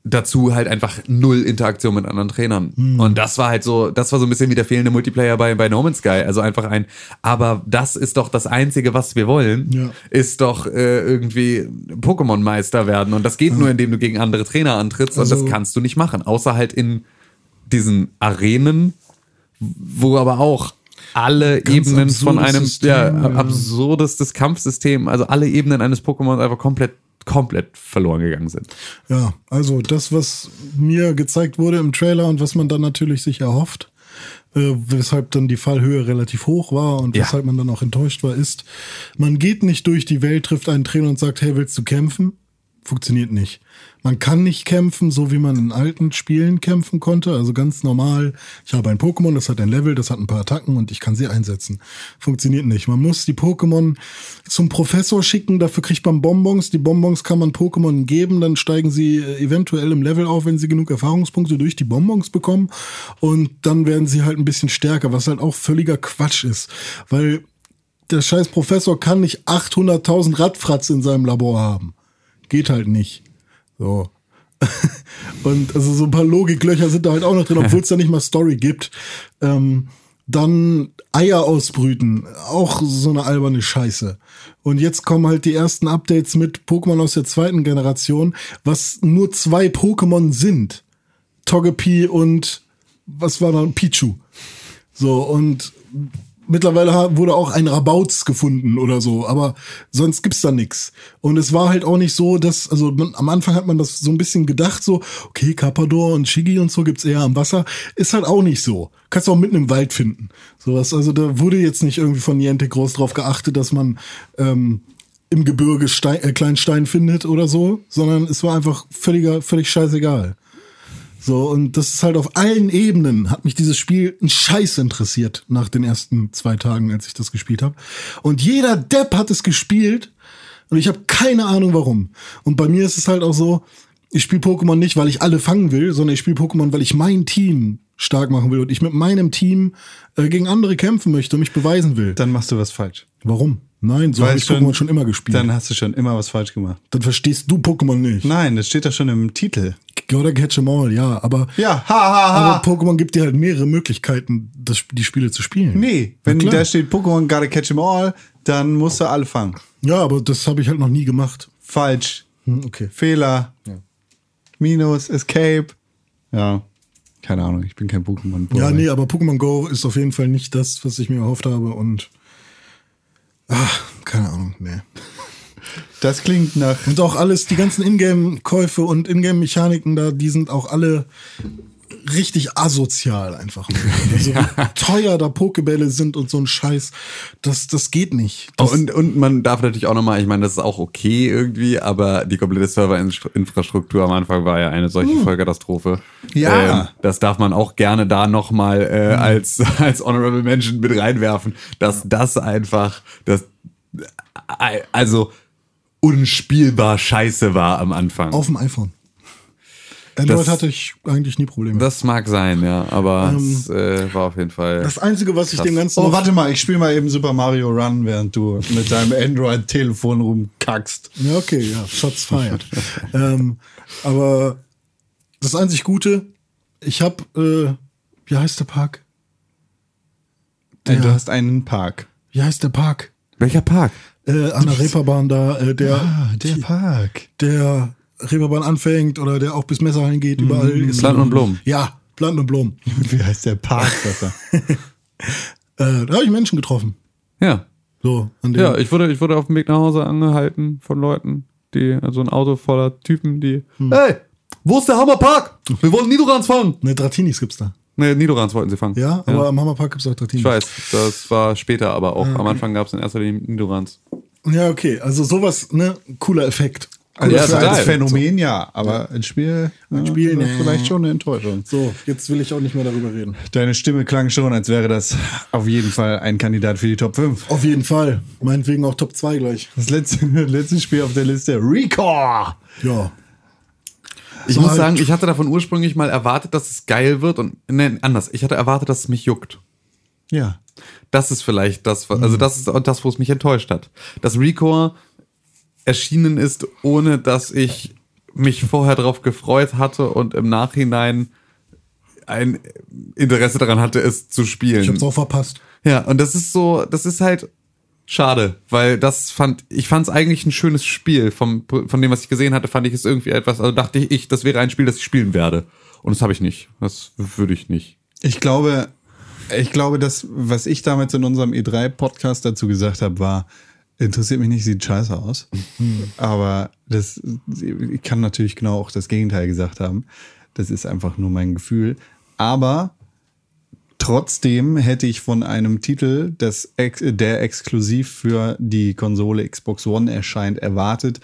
dazu halt einfach null Interaktion mit anderen Trainern. Und das war halt so, das war so ein bisschen wie der fehlende Multiplayer bei, bei No Man's Sky. Also einfach ein, aber das ist doch das Einzige, was wir wollen, Ja. ist doch äh, irgendwie Pokémon-Meister werden. Und das geht nur, indem du gegen andere Trainer antrittst. und Also- das kannst du nicht machen. Außer halt in diesen Arenen, wo aber auch alle Ganz Ebenen von einem System, ja, ja. absurdestes Kampfsystem, also alle Ebenen eines Pokémon einfach komplett komplett verloren gegangen sind. Ja, also das, was mir gezeigt wurde im Trailer und was man dann natürlich sich erhofft, äh, weshalb dann die Fallhöhe relativ hoch war und Ja. weshalb man dann auch enttäuscht war, ist, man geht nicht durch die Welt, trifft einen Trainer und sagt, hey, willst du kämpfen? Funktioniert nicht. Man kann nicht kämpfen, so wie man in alten Spielen kämpfen konnte. Also ganz normal. Ich habe ein Pokémon, das hat ein Level, das hat ein paar Attacken und ich kann sie einsetzen. Funktioniert nicht. Man muss die Pokémon zum Professor schicken, dafür kriegt man Bonbons. Die Bonbons kann man Pokémon geben, dann steigen sie äh, eventuell im Level auf, wenn sie genug Erfahrungspunkte durch die Bonbons bekommen. Und dann werden sie halt ein bisschen stärker, was halt auch völliger Quatsch ist. Weil der scheiß Professor kann nicht 800.000 Radfratz in seinem Labor haben. Geht halt nicht. So. *laughs* Und also so ein paar Logiklöcher sind da halt auch noch drin, obwohl es da nicht mal Story gibt. Ähm, dann Eier ausbrüten, auch so eine alberne Scheiße. Und jetzt kommen halt die ersten Updates mit Pokémon aus der zweiten Generation, was nur zwei Pokémon sind. Togepi und was war da? Pichu. So, und mittlerweile wurde auch ein Rabauz gefunden oder so, aber sonst gibt's da nix. Und es war halt auch nicht so, dass, also man, am Anfang hat man das so ein bisschen gedacht, so, okay, Carpador und Shigi und so gibt's eher am Wasser. Ist halt auch nicht so. Kannst du auch mitten im Wald finden. Sowas, also da wurde jetzt nicht irgendwie von Niantic groß drauf geachtet, dass man ähm, im Gebirge Stein, äh, kleinen Stein findet oder so, sondern es war einfach völliger, völlig scheißegal. So, und das ist halt auf allen Ebenen, hat mich dieses Spiel ein Scheiß interessiert nach den ersten zwei Tagen, als ich das gespielt habe. Und jeder Depp hat es gespielt und ich habe keine Ahnung warum. Und bei mir ist es halt auch so, ich spiele Pokémon nicht, weil ich alle fangen will, sondern ich spiele Pokémon, weil ich mein Team stark machen will und ich mit meinem Team äh, gegen andere kämpfen möchte und mich beweisen will. Dann machst du was falsch. Warum? Nein, so habe ich schon- Pokémon schon immer gespielt. Dann Dann, hast du schon immer was falsch gemacht. verstehst du Pokémon nicht. Nein, das steht doch schon im Titel. Gotta catch 'em all, ja, aber Ja, ha, ha, ha. Aber Pokémon gibt dir halt mehrere Möglichkeiten, das, die Spiele zu spielen. Nee, wenn da steht Pokémon gotta catch 'em all, dann musst du alle fangen. Ja, aber das habe ich halt noch nie gemacht. Falsch. Hm, okay. Fehler. Minus, Escape. Ja. Keine Ahnung, ich bin kein pokémon Ja, nee, aber Pokémon Go ist auf jeden Fall nicht das, was ich mir erhofft habe und ah, keine Ahnung, nee. Das klingt nach. Und auch alles, die ganzen Ingame-Käufe und Ingame-Mechaniken da, die sind auch alle richtig asozial einfach. *laughs* Also wie teuer da Pokebälle sind und so ein Scheiß, das, das geht nicht. Das, Und, und man darf natürlich auch nochmal, ich meine, das ist auch okay irgendwie, aber die komplette Serverinfrastruktur am Anfang war ja eine solche Vollkatastrophe. Ja. Ähm, das darf man auch gerne da nochmal äh, als, *laughs* als Honorable Mention mit reinwerfen, dass das einfach, das, äh, also unspielbar scheiße war am Anfang. auf dem iPhone. Android Das- hatte ich eigentlich nie Probleme. das mag sein, ja, aber es äh, war auf jeden Fall. Das Einzige, was ich dem Ganzen Oh, warte mal, ich spiele mal eben Super Mario Run, während du mit deinem Android-Telefon rumkackst. Ja, okay, ja, Shots fired. *laughs* ähm, aber das einzig Gute, ich habe, äh, wie heißt der Park? Denn Ja. du hast einen Park. Wie heißt der Park? Welcher Park? Äh, an der Reeperbahn da, äh, der, Ah, der Park. der Reeperbahn anfängt oder der auch bis Messerhallen geht, überall ist. Planten und Blumen. Ja, Planten und Blumen. *laughs* Wie heißt der Park, besser? *laughs* Äh, da habe ich Menschen getroffen. Ja. So, an dem, Ja, ich wurde, ich wurde auf dem Weg nach Hause angehalten von Leuten, die, also ein Auto voller Typen, die, hey, wo ist der Hammerpark? Wir wollen Nidorans fangen. Ne, Dratinis gibt's da. Nee, Nidorans wollten sie fangen. Ja, aber am Hammerpark gibt's auch Dratinis. Ich weiß, das war später aber auch. Am Anfang gab es in erster Linie Nidorans. Ja, okay, also sowas, ne, cooler Effekt. Also Ja, total. als Phänomen ja, aber ein Spiel, ein Spiel, nee. vielleicht schon eine Enttäuschung. So, jetzt will ich auch nicht mehr darüber reden. Deine Stimme klang schon, als wäre das auf jeden Fall ein Kandidat für die Top 5. Auf jeden Fall. Meinetwegen auch Top 2 gleich. Das letzte, *laughs* letzte Spiel auf der Liste, Recore. Ja. Ich muss sagen, ich hatte davon ursprünglich mal erwartet, dass es geil wird und, nee, anders. Ich hatte erwartet, dass es mich juckt. Ja. Das ist vielleicht das, also das ist auch das, wo es mich enttäuscht hat. Dass Recore erschienen ist, ohne dass ich mich vorher darauf gefreut hatte und im Nachhinein ein Interesse daran hatte, es zu spielen. Ich hab's auch verpasst. Ja, und das ist so, das ist halt schade, weil das fand, ich fand es eigentlich ein schönes Spiel. Vom, von dem, was ich gesehen hatte, fand ich es irgendwie etwas, also dachte ich, ich, das wäre ein Spiel, das ich spielen werde. Und das habe ich nicht. Das würde ich nicht. Ich glaube, ich glaube, das, was ich damals in unserem E3-Podcast dazu gesagt habe, war, interessiert mich nicht, sieht scheiße aus. Aber das, ich kann natürlich genau auch das Gegenteil gesagt haben. Das ist einfach nur mein Gefühl. Aber trotzdem hätte ich von einem Titel, das, ex- der exklusiv für die Konsole Xbox One erscheint, erwartet,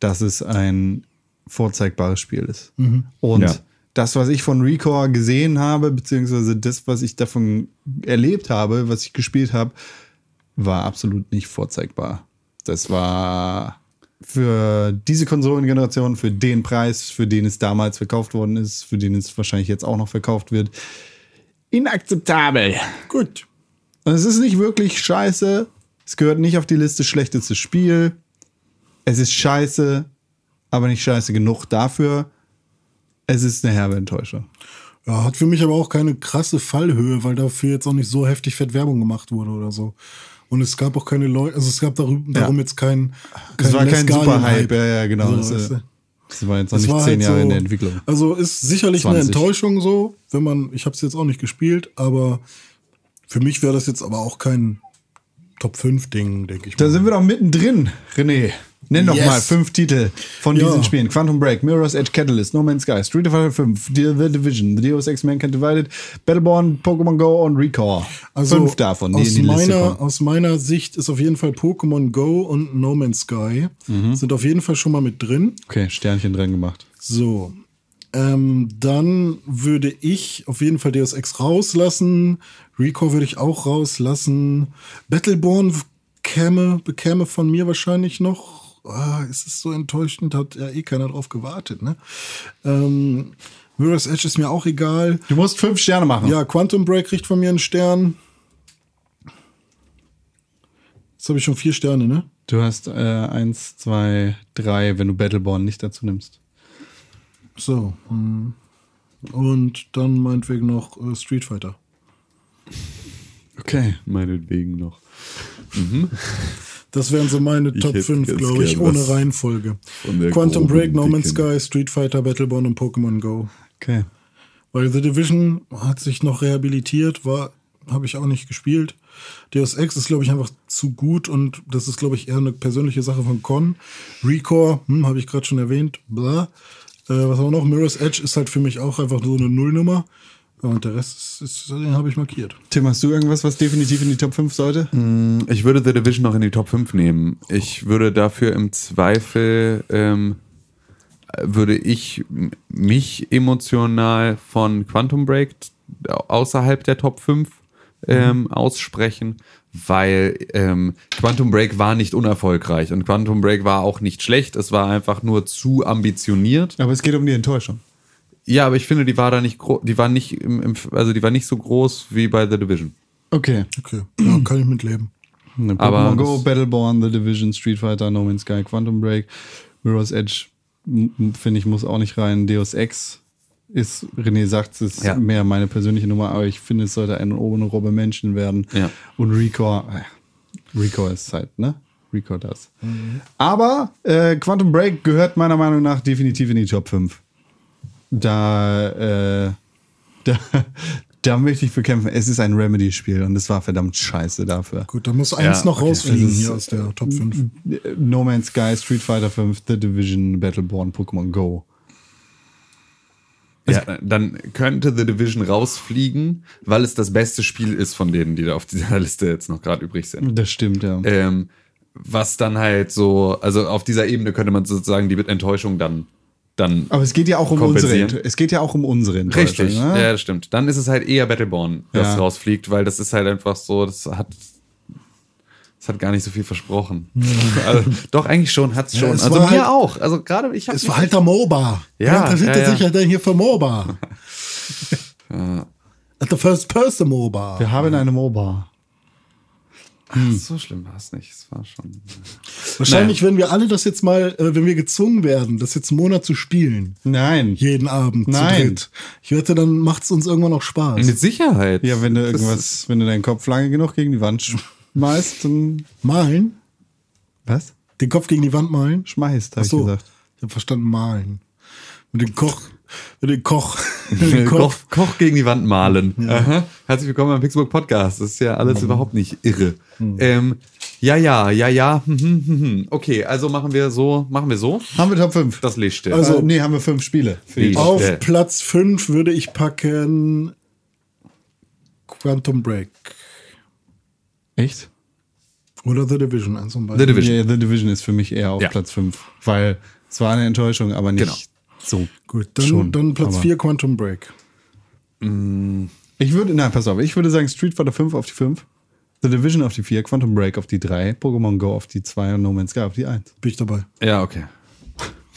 dass es ein vorzeigbares Spiel ist. Und Ja. das, was ich von Recore gesehen habe, beziehungsweise das, was ich davon erlebt habe, was ich gespielt habe, war absolut nicht vorzeigbar. Das war für diese Konsolengeneration, für den Preis, für den es damals verkauft worden ist, für den es wahrscheinlich jetzt auch noch verkauft wird, inakzeptabel. Gut. Und es ist nicht wirklich scheiße. Es gehört nicht auf die Liste schlechtestes Spiel. Es ist scheiße, aber nicht scheiße genug dafür. Es ist eine herbe Enttäuschung. Ja, hat für mich aber auch keine krasse Fallhöhe, weil dafür jetzt auch nicht so heftig fett Werbung gemacht wurde oder so. Und es gab auch keine Leute, also es gab darüber, darum jetzt kein, Es war kein Super-Hype. Ja, ja, genau. So, das, war jetzt noch nicht zehn halt Jahre so, in der Entwicklung. Also ist sicherlich eine 20. Enttäuschung so, wenn man, ich habe es jetzt auch nicht gespielt, aber für mich wäre das jetzt aber auch kein Top 5 Ding, denke ich Da mal. sind wir doch mittendrin, René. Nenn doch Yes. mal fünf Titel von Ja. diesen Spielen. Quantum Break, Mirror's Edge Catalyst, No Man's Sky, Street Fighter 5, The, The Division, The Deus Ex Mankind Divided, Battleborn, Pokémon Go und Recore. Also fünf davon, die aus, in die Liste meiner, kommen. aus meiner Sicht ist auf jeden Fall Pokémon Go und No Man's Sky Mhm. sind auf jeden Fall schon mal mit drin. Okay, Sternchen dran gemacht. So. Ähm, dann würde ich auf jeden Fall Deus Ex rauslassen. Recore würde ich auch rauslassen. Battleborn käme, bekäme von mir wahrscheinlich noch. Ah, es ist so enttäuschend, hat ja eh keiner drauf gewartet, ne? Ähm, Mirror's Edge ist mir auch egal. Du musst fünf Sterne machen. Ja, Quantum Break kriegt von mir einen Stern. Jetzt habe ich schon vier Sterne, ne? Du hast äh, eins, zwei, drei, wenn du Battleborn nicht dazu nimmst. So. hm. Und dann meinetwegen noch äh, Street Fighter. Okay. Meinetwegen noch. *laughs* Das wären so meine Ich Top hätte 5, ganz glaube ich, ohne Reihenfolge. Quantum Break, No Man's. Sky, Street Fighter, Battleborn und Pokémon Go. Okay. Weil The Division hat sich noch rehabilitiert, war, habe ich auch nicht gespielt. Deus Ex ist, glaube ich, einfach zu gut und das ist, glaube ich, eher eine persönliche Sache von Con. Recore, hm, habe ich gerade schon erwähnt, bla. Äh, was haben wir noch? Mirror's Edge ist halt für mich auch einfach so eine Nullnummer. Und der Rest ist, ist den habe ich markiert. Tim, hast du irgendwas, was definitiv in die Top 5 sollte? Ich würde The Division noch in die Top 5 nehmen. Ich würde dafür im Zweifel, ähm, würde ich mich emotional von Quantum Break außerhalb der Top 5 ähm, aussprechen, weil ähm, Quantum Break war nicht unerfolgreich und Quantum Break war auch nicht schlecht. Es war einfach nur zu ambitioniert. Aber es geht um die Enttäuschung. Ja, aber ich finde, die war da nicht gro- die war nicht im, im, also die war nicht so groß wie bei The Division. Okay. Okay, ja, kann ich mitleben. Aber Go, Battleborn, The Division, Street Fighter, No Man's Sky, Quantum Break, Mirror's Edge, finde ich, muss auch nicht rein. Deus Ex ist, René sagt, es ist Ja. mehr meine persönliche Nummer, aber ich finde, es sollte eine ohne Robbe Menschen werden. Ja. Und Recore, äh, Recore ist halt, ne? Recore das. Aber äh, Quantum Break gehört meiner Meinung nach definitiv in die Top 5. Da, äh, *laughs* da, da möchte ich für kämpfen. Es ist ein Remedy-Spiel und es war verdammt scheiße dafür. Gut, da muss eins Ja, noch okay. rausfliegen ist- hier aus der Top 5. No Man's Sky, Street Fighter 5, The Division, Battleborn, Pokémon Go. Ja, dann könnte The Division rausfliegen, weil es das beste Spiel ist von denen, die da auf dieser *laughs* Liste jetzt noch gerade übrig sind. Das stimmt, ja. Ähm, was dann halt so, also auf dieser Ebene könnte man sozusagen die Enttäuschung dann, dann Aber es geht ja auch um unsere. Es geht ja auch um unsere richtig, Ne? ja, das stimmt. Dann ist es halt eher Battleborn, das Ja. rausfliegt, weil das ist halt einfach so, das hat, das hat gar nicht so viel versprochen. *laughs* also, doch eigentlich schon, hat's schon. es also war mir halt- auch. Also gerade ich habe Es war halt der MOBA. Ja, Wer interessiert ja, ja. sich halt denn hier für MOBA? *laughs* The First Person MOBA. Wir haben eine MOBA. So schlimm war es nicht. Es war schon. Wahrscheinlich, wenn wir alle das jetzt mal, äh, wenn wir gezwungen werden, das jetzt einen Monat zu spielen, Nein. jeden Abend Nein. Ich wette, dann macht es uns irgendwann noch Spaß. Mit Sicherheit. Ja, wenn du Das irgendwas, wenn du deinen Kopf lange genug gegen die Wand schmeißt, dann. Malen? Was? Den Kopf gegen die Wand malen? Schmeißt, hab Ach so. ich gesagt. Ich habe verstanden, malen. Mit dem Koch. Dem Koch. *laughs* Mit Koch, Kopf. Koch gegen die Wand malen. Aha. Herzlich willkommen beim Pixburg Podcast. Das ist ja alles überhaupt nicht irre. Ähm, ja, ja, ja, ja. hm, hm, hm. Okay, also machen wir so, machen wir so. Haben wir Top 5? Das Licht. Also- äh, nee, haben wir fünf Spiele. Top. Auf Ja. Platz 5 würde ich packen Quantum Break. Echt? Oder The Division, eins und beide. The Division. Yeah, The Division ist für mich eher auf Ja. Platz 5. Weil Es war eine Enttäuschung, aber nicht Genau. So. Gut, dann, Schon, dann Platz aber- 4 Quantum Break. Ich würde, nein, pass auf, ich würde sagen Street Fighter 5 auf die 5, The Division auf die 4, Quantum Break auf die 3, Pokémon Go auf die 2 und No Man's Sky auf die 1. Bin ich dabei. Ja, okay.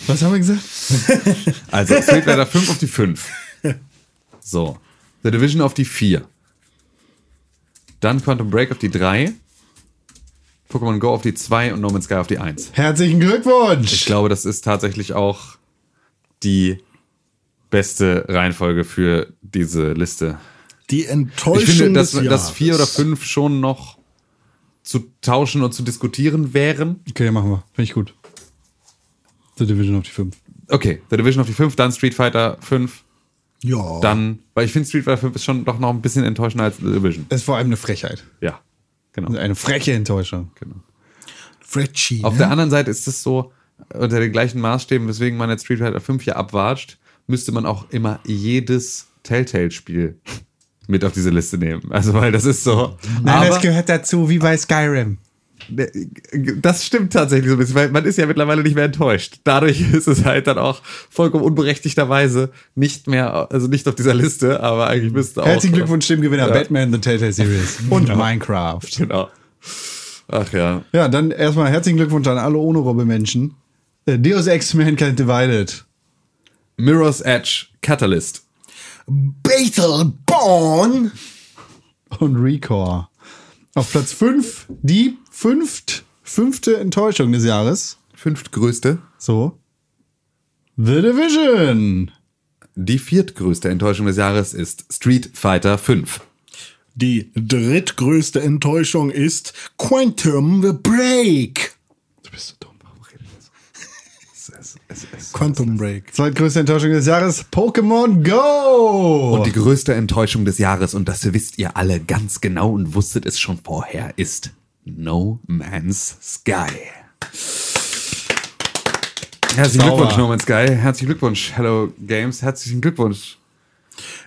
Was haben wir gesagt? Also Street Fighter 5 auf die 5. So. The Division auf die 4. Dann Quantum Break auf die 3. Pokémon Go auf die 2 und No Man's Sky auf die 1. Herzlichen Glückwunsch! Ich glaube, das ist tatsächlich auch die beste Reihenfolge für diese Liste. Die Enttäuschung Ich finde, dass, dass. 4 oder 5 schon noch zu tauschen und zu diskutieren wären. Okay, machen wir. Finde ich gut. The Division auf die 5. Okay, The Division auf die 5, dann Street Fighter 5, Ja. dann, weil ich finde Street Fighter 5 ist schon doch noch ein bisschen enttäuschender als The Division. Das ist vor allem eine Frechheit. Ja, genau. Eine freche Enttäuschung. genau. Fretchy. Auf ne? der anderen Seite ist es so, unter den gleichen Maßstäben, weswegen man jetzt Street Fighter 5 hier abwatscht, müsste man auch immer jedes Telltale-Spiel mit auf diese Liste nehmen. Also, weil das ist so. Nein, das aber, gehört dazu, wie bei Skyrim. das stimmt tatsächlich so ein bisschen, weil man ist ja mittlerweile nicht mehr enttäuscht. Dadurch ist es halt dann auch vollkommen unberechtigterweise nicht mehr, also nicht auf dieser Liste, aber eigentlich müsste auch. Herzlichen Glückwunsch dem Gewinner Ja. Batman The Telltale Series *laughs* und Minecraft. Genau. Ach ja. Ja, dann erstmal herzlichen Glückwunsch an alle ohne Robbe Menschen. Äh, Deus Ex Mankind Divided. Mirror's Edge Catalyst. Battleborn. und Recore. Auf Platz 5 die fünft, fünfte Enttäuschung des Jahres. Fünftgrößte. So. The Division. Die viertgrößte Enttäuschung des Jahres ist Street Fighter 5. Die drittgrößte Enttäuschung ist Quantum Break. Du bist so dumm, warum redest du so? Es, Quantum Break. Zweitgrößte Enttäuschung des Jahres. Pokémon Go. Und die größte Enttäuschung des Jahres, und das wisst ihr alle ganz genau und wusstet es schon vorher, ist No Man's Sky. Herzlichen Sauber. Glückwunsch, No Man's Sky. Herzlichen Glückwunsch, Hello Games. Herzlichen Glückwunsch.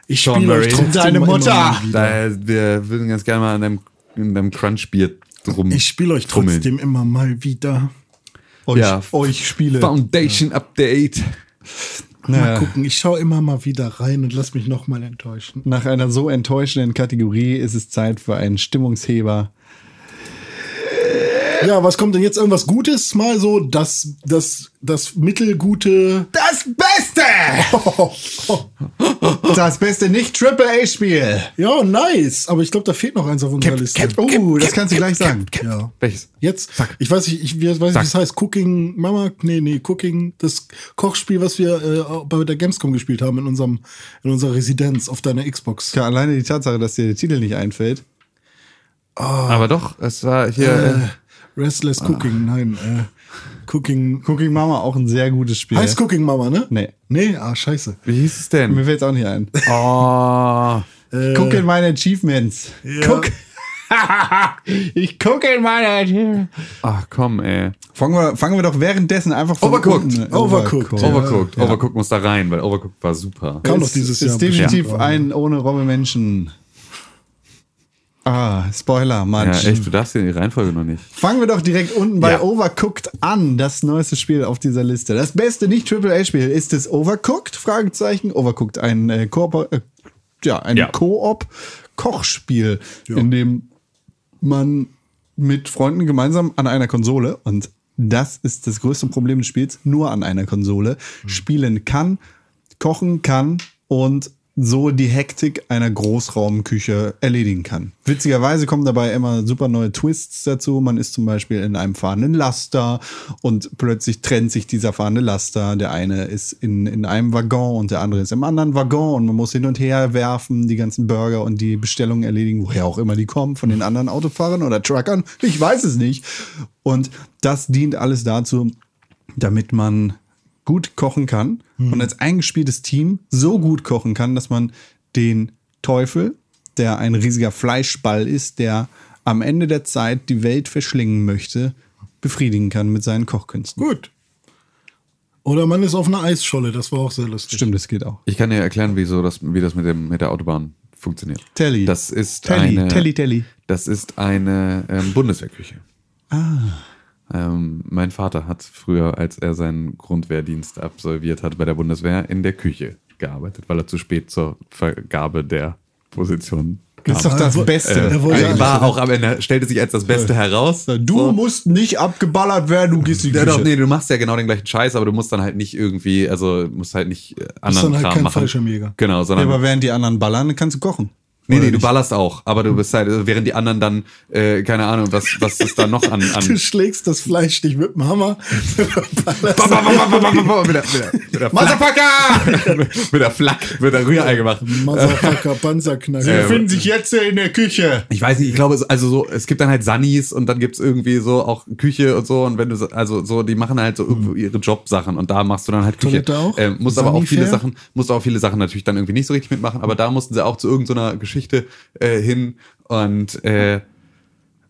Ich spiele euch trotzdem Deine Mutter. Da, wir würden ganz gerne mal an deinem, in deinem Crunch-Bier drum. Ich spiele euch trotzdem immer mal wieder. Euch, Ja. euch Spiele. Foundation Update. Mal Ja. gucken, ich schaue immer mal wieder rein und lass mich noch mal enttäuschen. Nach einer so enttäuschenden Kategorie ist es Zeit für einen Stimmungsheber. Ja, was kommt denn jetzt? Irgendwas Gutes? Mal so das, das, das mittelgute. Beste! *laughs* Das Beste nicht Triple A Spiel. Ja, nice. Aber ich glaube, da fehlt noch eins auf unserer Liste. Oh, das kannst du gleich sagen. Ja. Welches? Jetzt, ich weiß nicht, ich weiß nicht, wie es heißt. Cooking Mama, nee, nee, Cooking, das Kochspiel, was wir äh, bei der Gamescom gespielt haben in unserem, in unserer Residenz auf deiner Xbox. Ja, alleine die Tatsache, dass dir der Titel nicht einfällt. Aber doch, es war hier. Äh, Restless Cooking, nein, äh, Cooking. Cooking Mama auch ein sehr gutes Spiel. Heißt Cooking Mama, ne? Nee. Nee, ah, scheiße. wie hieß es denn? Mir fällt es auch nicht ein. *laughs* Oh. Guck in meine Achievements. Guck. *laughs* ich gucke in meine Achievements. Ach komm, ey. Fangen wir, fangen wir doch währenddessen einfach von Overcooked. unten- Overcooked. Ja. Overcooked. Overcooked muss da rein, weil Overcooked war super. Kam doch Ist- dieses ist Jahr. definitiv bestimmt. ein ohne Robbe Menschen. Ah, Spoiler, Ja, Matsch. echt, du darfst die Reihenfolge noch nicht. Fangen wir doch direkt unten bei Ja. Overcooked an, das neueste Spiel auf dieser Liste. Das beste nicht AAA-Spiel ist es Overcooked? Fragezeichen. Overcooked, ein äh, Koop, äh, ja, ein Ja. Koop-Kochspiel, in dem man mit Freunden gemeinsam an einer Konsole und das ist das größte Problem des Spiels, nur an einer Konsole spielen kann, kochen kann und so die Hektik einer Großraumküche erledigen kann. Witzigerweise kommen dabei immer super neue Twists dazu. Man ist zum Beispiel in einem fahrenden Laster und plötzlich trennt sich dieser fahrende Laster. Der eine ist in, in einem Waggon und der andere ist im anderen Waggon und man muss hin und her werfen, die ganzen Burger und die Bestellungen erledigen, woher auch immer die kommen, von den anderen Autofahrern oder Truckern. Ich weiß es nicht. Und das dient alles dazu, damit man gut kochen kann und als eingespieltes Team so gut kochen kann, dass man den Teufel, der ein riesiger Fleischball ist, der am Ende der Zeit die Welt verschlingen möchte, befriedigen kann mit seinen Kochkünsten. Gut. Oder man ist auf einer Eisscholle, das war auch sehr lustig. Stimmt, das geht auch. Ich kann dir erklären, wieso das, wie das mit, dem, mit der Autobahn funktioniert. Telly. Das ist Telly, eine, Telly, Telly. Das ist eine ähm, Bundeswehrküche. Ah. Ähm, mein Vater hat früher, als er seinen Grundwehrdienst absolviert hat bei der Bundeswehr, in der Küche gearbeitet, weil er zu spät zur Vergabe der Position kam. Das ist doch das Äh, Beste. er Er war auch am Ende, stellte sich als das Beste heraus. du So. musst nicht abgeballert werden, du gehst in die Ja, Küche. doch, nee, du machst ja genau den gleichen Scheiß, aber du musst dann halt nicht irgendwie, also musst halt nicht äh, anderen dann halt Kram kein machen. Fallschirmjäger. Genau, Ja, sondern aber während die anderen ballern, kannst du kochen. Nee, nee, du ballerst auch, aber du bist halt, also während die anderen dann, äh, keine Ahnung, was, was ist da noch an, *laughs* Du an schlägst das Fleisch nicht mit dem Hammer. Motherfucker! mit der Flak, *laughs* mit der Rührei gemacht. Motherfucker, Panzerknacker. Sie Äh, befinden sich jetzt in der Küche. Ich weiß nicht, ich glaube, es, also so, es gibt dann halt Sunnies und dann gibt's irgendwie so auch Küche und so und wenn du, so- also so, die machen halt so irgendwo ihre Jobsachen und da machst du dann halt Küche. Ähm, musst aber auch viele? Sachen, musst auch viele Sachen natürlich dann irgendwie nicht so richtig mitmachen, aber da mussten sie auch zu irgendeiner Geschichte äh, hin und äh,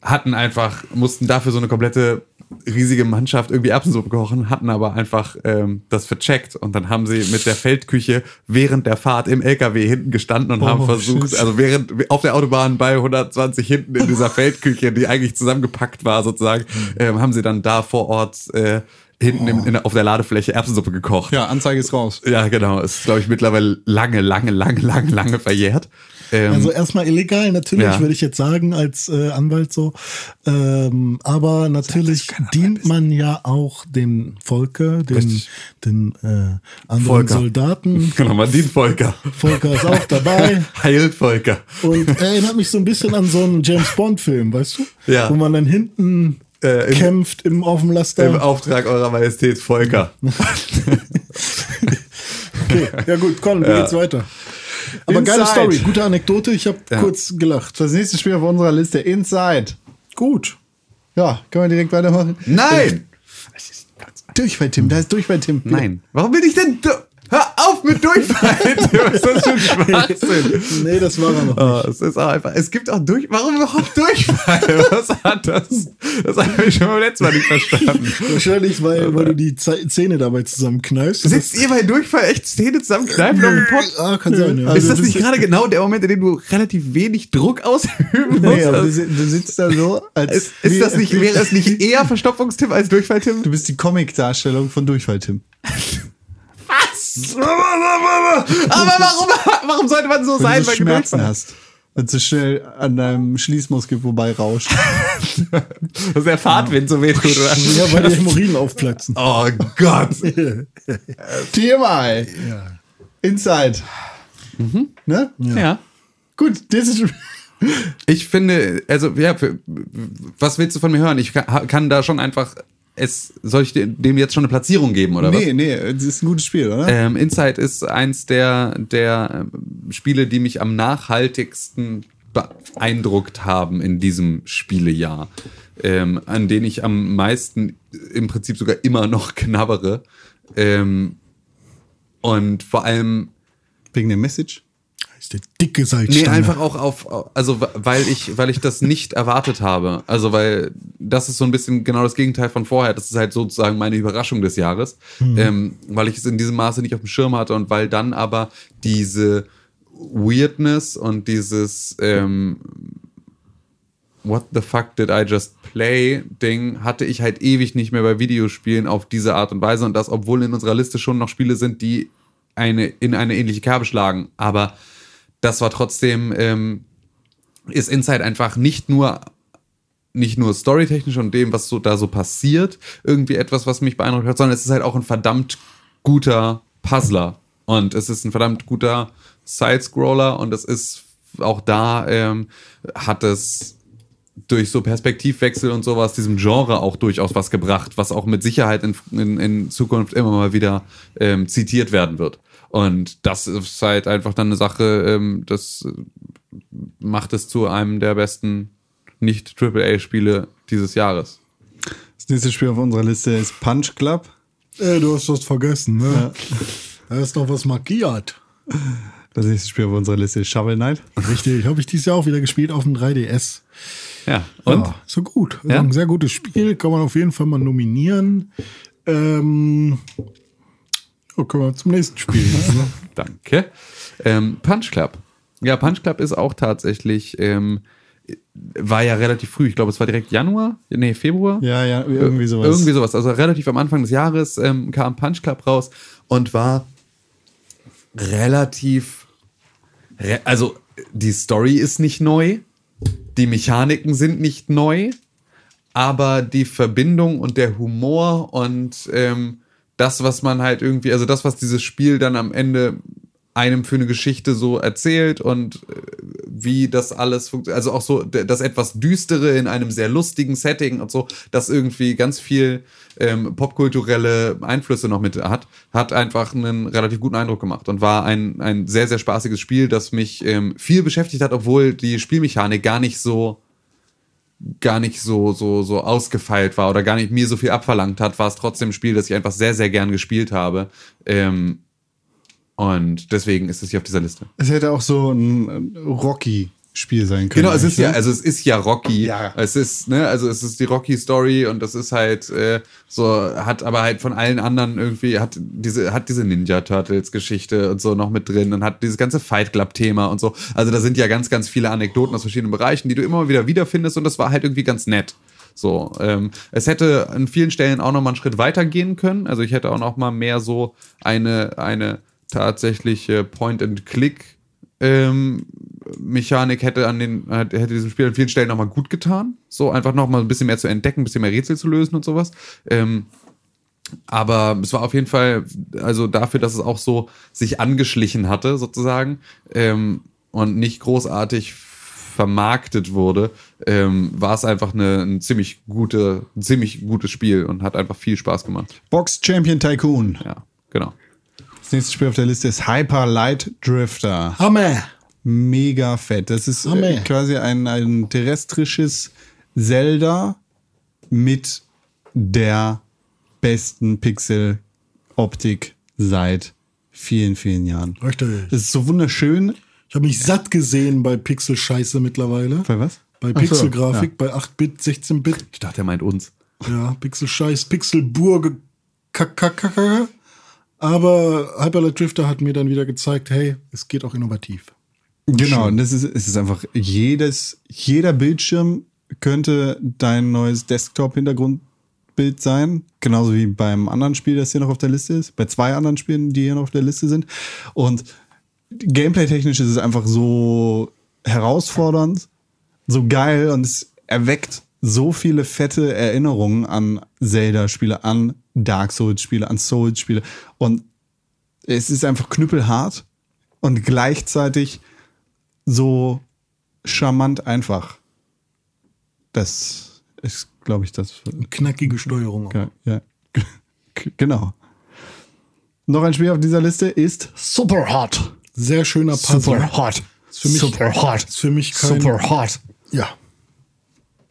hatten einfach, mussten dafür so eine komplette riesige Mannschaft irgendwie Erbsensuppe kochen, hatten aber einfach ähm, das vercheckt und dann haben sie mit der Feldküche während der Fahrt im LKW hinten gestanden und haben versucht, shit. also während auf der Autobahn bei 120 hinten in dieser Feldküche, die eigentlich zusammengepackt war sozusagen, ähm, haben sie dann da vor Ort äh, hinten im, in, auf der Ladefläche Erbsensuppe gekocht. Ja, Anzeige ist raus. Ja, genau. Ist, glaube ich, mittlerweile lange, lange, lange, lange, lange verjährt. Ähm, Also erstmal illegal, natürlich, Ja. würde ich jetzt sagen, als äh, Anwalt so. Ähm, aber natürlich dient man ja auch dem Volke, den, Richtig. den äh, anderen Volker. Soldaten. *laughs* genau, man dient Volker. Volker ist auch dabei. *laughs* Heilt Volker. Und erinnert mich so ein bisschen an so einen James Bond-Film, weißt du? Ja. Wo man dann hinten Äh, im- kämpft im, auf dem Laster. Im Auftrag eurer Majestät Volker. *laughs* Okay, ja gut, komm, wie Ja. geht's weiter? Aber geile Inside. Story, gute Anekdote, ich habe Ja. kurz gelacht. Das nächste Spiel auf unserer Liste, Inside. Gut. Ja, können wir direkt weitermachen? Nein! Durchfall, Tim, da ist Durchfall, Tim. Nein. Warum bin ich denn... Hör auf mit Durchfall! *laughs* Was ist das für ein Schwachsinn? Nee, das war er noch. Oh, es ist auch einfach, es gibt auch durch, warum überhaupt Durchfall? *laughs* Was hat das? Das habe ich schon beim letzten Mal nicht verstanden. Wahrscheinlich, weil, weil du die Zähne dabei zusammenkneifst. Sitzt ihr bei Durchfall echt Zähne zusammenkneifen auf dem Pott? Ah, kann sein, ja. ist das du nicht gerade genau der Moment, in dem du relativ wenig Druck ausüben musst? Nee, aber du, si- du sitzt da so, als. ist, ist das nicht, wäre es nicht *laughs* eher Verstopfungstipp als Durchfalltipp? Du bist die Comic-Darstellung von Durchfall, Tim. Aber warum, *laughs* warum sollte man so Weil sein du so bei Schmerzen Durchfall? hast. Und so schnell an deinem Schließmuskel vorbei rauscht. *laughs* Dass der Fahrtwind so wehtut, oder? Ja, weil die Hämorrhoiden aufplatzen. Oh Gott. *laughs* TMI. Inside. Ne? Ja. Gut, das ist. Ich finde, also, ja, für, was willst du von mir hören? Ich kann, kann da schon einfach, es, soll ich dem jetzt schon eine Platzierung geben, oder was? Nee, nee, das ist ein gutes Spiel, oder? Ähm, Inside ist eins der, der ähm, Spiele, die mich am nachhaltigsten beeindruckt haben in diesem Spielejahr. Ähm, an denen ich am meisten im Prinzip sogar immer noch *laughs* knabbere. Ähm, und vor allem Wegen der Message. Ist der dicke Salzstange. Nee, einfach auch auf, also weil ich, weil ich das nicht erwartet habe. Also weil das ist so ein bisschen genau das Gegenteil von vorher. Das ist halt sozusagen meine Überraschung des Jahres, ähm, weil ich es in diesem Maße nicht auf dem Schirm hatte und weil dann aber diese Weirdness und dieses ähm, What the fuck did I just play Ding hatte ich halt ewig nicht mehr bei Videospielen auf diese Art und Weise und das, obwohl in unserer Liste schon noch Spiele sind, die eine, in eine ähnliche Kerbe schlagen. Aber das war trotzdem, ähm, ist Inside einfach nicht nur nicht nur storytechnisch und dem, was so da so passiert, irgendwie etwas, was mich beeindruckt hat, sondern es ist halt auch ein verdammt guter Puzzler und es ist ein verdammt guter Sidescroller und es ist auch da ähm, hat es durch so Perspektivwechsel und sowas diesem Genre auch durchaus was gebracht, was auch mit Sicherheit in, in, in Zukunft immer mal wieder ähm, zitiert werden wird. Und das ist halt einfach dann eine Sache, ähm, das äh, macht es zu einem der besten Nicht-AAA-Spiele dieses Jahres. Das nächste Spiel auf unserer Liste ist Punch Club. Ey, du hast was vergessen, ne? Da ist noch was markiert. Das nächste Spiel auf unserer Liste ist Shovel Knight. Richtig, habe ich dieses Jahr auch wieder gespielt auf dem 3DS. Ja, und? Ja, so gut. Ja? Ein sehr gutes Spiel, kann man auf jeden Fall mal nominieren. Ähm, ja, können wir zum nächsten Spiel. ne? *laughs* Danke. Ähm, Punch Club. Ja, Punch Club ist auch tatsächlich ähm, war ja relativ früh. Ich glaube, es war direkt Januar, nee, Februar. Ja, ja, irgendwie sowas. Irgendwie sowas. Also relativ am Anfang des Jahres ähm, kam Punch Club raus und war relativ. Re also die Story ist nicht neu, die Mechaniken sind nicht neu, aber die Verbindung und der Humor und ähm, das, was man halt irgendwie, also das, was dieses Spiel dann am Ende einem für eine Geschichte so erzählt und äh, wie das alles funktioniert. Also auch so das etwas Düstere in einem sehr lustigen Setting und so, das irgendwie ganz viel ähm, popkulturelle Einflüsse noch mit hat, hat einfach einen relativ guten Eindruck gemacht und war ein, ein sehr, sehr spaßiges Spiel, das mich ähm, viel beschäftigt hat, obwohl die Spielmechanik gar nicht so gar nicht so, so, so ausgefeilt war oder gar nicht mir so viel abverlangt hat, war es trotzdem ein Spiel, das ich einfach sehr, sehr gern gespielt habe. Ähm, und deswegen ist es hier auf dieser Liste. Es hätte auch so ein Rocky-Spiel sein können. Genau, es ist ja, ne? also es ist ja Rocky. Ja. Es ist, ne, also es ist die Rocky-Story und das ist halt äh, so, hat aber halt von allen anderen irgendwie, hat diese, hat diese Ninja Turtles-Geschichte und so noch mit drin und hat dieses ganze Fight Club-Thema und so. Also da sind ja ganz, ganz viele Anekdoten aus verschiedenen Bereichen, die du immer wieder wiederfindest und das war halt irgendwie ganz nett. So, ähm, es hätte an vielen Stellen auch noch mal einen Schritt weiter gehen können. Also ich hätte auch noch mal mehr so eine, eine tatsächliche Point-and-Click ähm, Mechanik hätte an den hätte diesem Spiel an vielen Stellen nochmal gut getan. So einfach nochmal ein bisschen mehr zu entdecken, ein bisschen mehr Rätsel zu lösen und sowas. Ähm, aber es war auf jeden Fall, also dafür, dass es auch so sich angeschlichen hatte, sozusagen, ähm, und nicht großartig vermarktet wurde, ähm, war es einfach eine, ein ziemlich gute, ein ziemlich gutes Spiel und hat einfach viel Spaß gemacht. Box Champion Tycoon. Ja, genau. Das nächste Spiel auf der Liste ist Hyper Light Drifter. Hammer! Mega fett. Das ist Hammer. äh, quasi ein, ein terrestrisches Zelda mit der besten Pixel-Optik seit vielen, vielen Jahren. Richtig. Es ist so wunderschön. Ich habe mich satt gesehen bei Pixel-Scheiße mittlerweile. Bei was? Bei Ach so, Pixel-Grafik, bei 8-Bit, 16-Bit. Ich dachte, er meint uns. Ja, Pixel-Scheiß, Pixel-Burge. Kakakaka. Aber Hyperlight Drifter hat mir dann wieder gezeigt, hey, es geht auch innovativ. Genau, und das ist, es ist einfach jedes, jeder Bildschirm könnte dein neues Desktop-Hintergrundbild sein. Genauso wie beim anderen Spiel, das hier noch auf der Liste ist. Bei zwei anderen Spielen, die hier noch auf der Liste sind. Und gameplay-technisch ist es einfach so herausfordernd, so geil und es erweckt so viele fette Erinnerungen an Zelda-Spiele, an Dark Souls-Spiele, an Souls-Spiele. Und es ist einfach knüppelhart und gleichzeitig so charmant einfach. Das ist, glaube ich, das. Knackige Steuerung. auch. Ja, ja. *laughs* genau. Noch ein Spiel auf dieser Liste ist Super Hot. Sehr schöner Puzzle. Hot. Ist für mich, Super Hot. Ist für mich kein, Super Hot. Ja.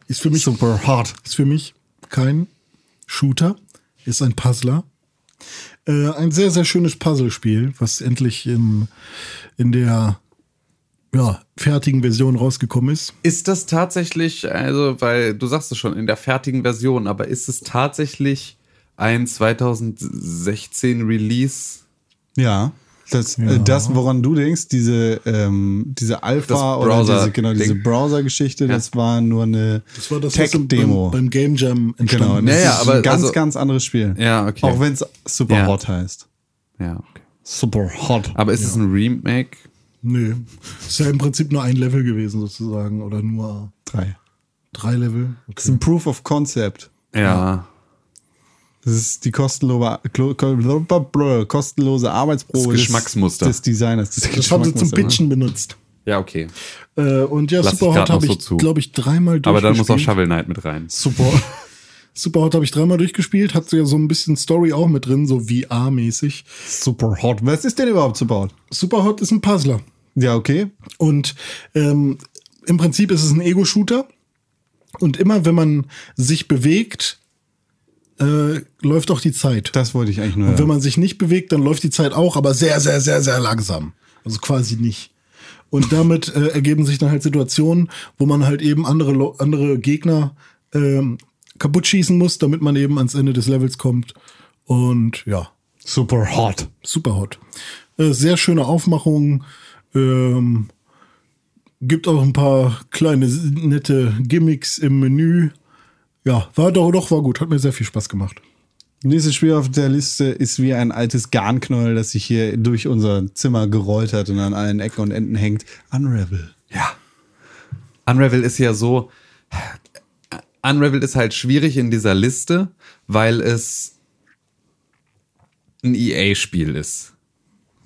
Ist für mich Super Hot. Ist für mich kein Shooter, ist ein Puzzler. Äh, ein sehr, sehr schönes Puzzlespiel, was endlich im, in der ja, fertigen Version rausgekommen ist. Ist das tatsächlich, also, weil du sagst es schon, in der fertigen Version, aber ist es tatsächlich ein 2016 Release? Ja. Das, äh, das, woran du denkst, diese, ähm, diese Alpha oder diese, genau, diese. Browser-Geschichte, das war nur eine Das war das, was im- Tech-Demo. beim, beim Game Jam entstanden Genau, das Ja, ja, ist aber ein ganz, also- ganz anderes Spiel. Ja, okay. Auch wenn es Super Ja. Hot heißt. Ja, okay. Super Hot. Aber ist es ein Remake? Nee. Ist ja im Prinzip nur ein Level gewesen, sozusagen. Oder nur Drei. drei Level. Das ist ein Proof of Concept. Ja. Das ist die kostenlose, kostenlose Arbeitsprobe Das Geschmacksmuster. des, des Designers. Das, Das haben sie zum ne? Pitchen benutzt. Ja, okay. Äh, und ja, Lass ich Super grad Hot habe so ich, zu. glaube ich, dreimal Aber dann muss auch durchgespielt. Shovel Knight mit rein. Super. *laughs* Super Hot habe ich dreimal durchgespielt, hat so ja so ein bisschen Story auch mit drin, so VR-mäßig. Super Hot. Was ist denn überhaupt Super Hot? Super Hot ist ein Puzzler. Ja, okay. Und ähm, im Prinzip ist es ein Ego-Shooter. Und immer wenn man sich bewegt, äh, läuft auch die Zeit. Das wollte ich eigentlich nur Und wenn man sich nicht bewegt, dann läuft die Zeit auch, aber sehr, sehr, sehr, sehr langsam. Also quasi nicht. Und damit äh, ergeben sich dann halt Situationen, wo man halt eben andere, andere Gegner ähm, kaputt schießen muss, damit man eben ans Ende des Levels kommt. Und ja, Super Hot. super hot. Äh, sehr schöne Aufmachung. Ähm, Gibt auch ein paar kleine nette Gimmicks im Menü. Ja, war doch, doch, war gut. Hat mir sehr viel Spaß gemacht. Nächstes Spiel auf der Liste ist wie ein altes Garnknäuel, das sich hier durch unser Zimmer gerollt hat und an allen Ecken und Enden hängt. Unravel. Ja. Unravel ist ja so. Unravel ist halt schwierig in dieser Liste, weil es ein EA-Spiel ist.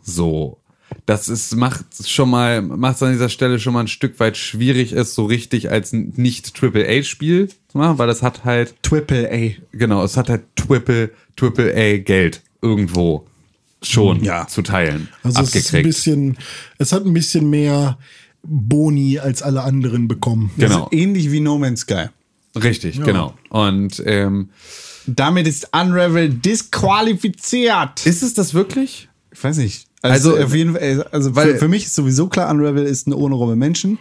So. Das ist, macht schon mal, macht es an dieser Stelle schon mal ein Stück weit schwierig, es so richtig als nicht AAA-Spiel machen, weil das hat halt, Triple A. genau, es hat halt Triple, Triple A Geld irgendwo schon Ja. zu teilen. Also es ist ein abgekriegt. bisschen, es hat ein bisschen mehr Boni als alle anderen bekommen. Genau. Das ist ähnlich wie No Man's Sky. Richtig, genau. Und ähm, Damit ist Unravel disqualifiziert. ist es das wirklich? Ich weiß nicht. Also, Also, auf jeden Fall, also weil- für, für mich ist sowieso klar, Unravel ist ein ohne Romme Menschen.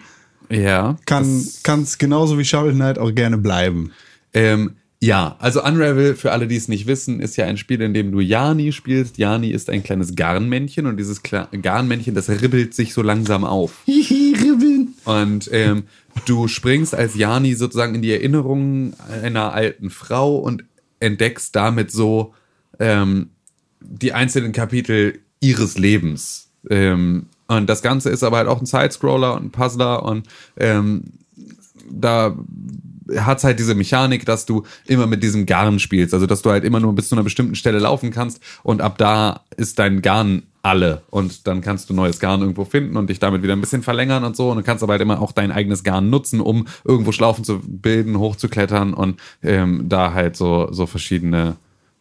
Ja. Kann es genauso wie Shovel Knight auch gerne bleiben. Ähm, ja, also Unravel, für alle, die es nicht wissen, ist ja ein Spiel, in dem du Jani spielst. Jani ist ein kleines Garnmännchen und dieses Kle Garnmännchen, das ribbelt sich so langsam auf. *laughs* Ribbeln. Und ähm, du springst als Jani sozusagen in die Erinnerungen einer alten Frau und entdeckst damit so ähm, die einzelnen Kapitel ihres Lebens. Ähm, und das Ganze ist aber halt auch ein Sidescroller und ein Puzzler und ähm, da hat's halt diese Mechanik, dass du immer mit diesem Garn spielst, also dass du halt immer nur bis zu einer bestimmten Stelle laufen kannst und ab da ist dein Garn alle. Und dann kannst du neues Garn irgendwo finden und dich damit wieder ein bisschen verlängern und so. Und du kannst aber halt immer auch dein eigenes Garn nutzen, um irgendwo Schlaufen zu bilden, hochzuklettern und ähm, da halt so so verschiedene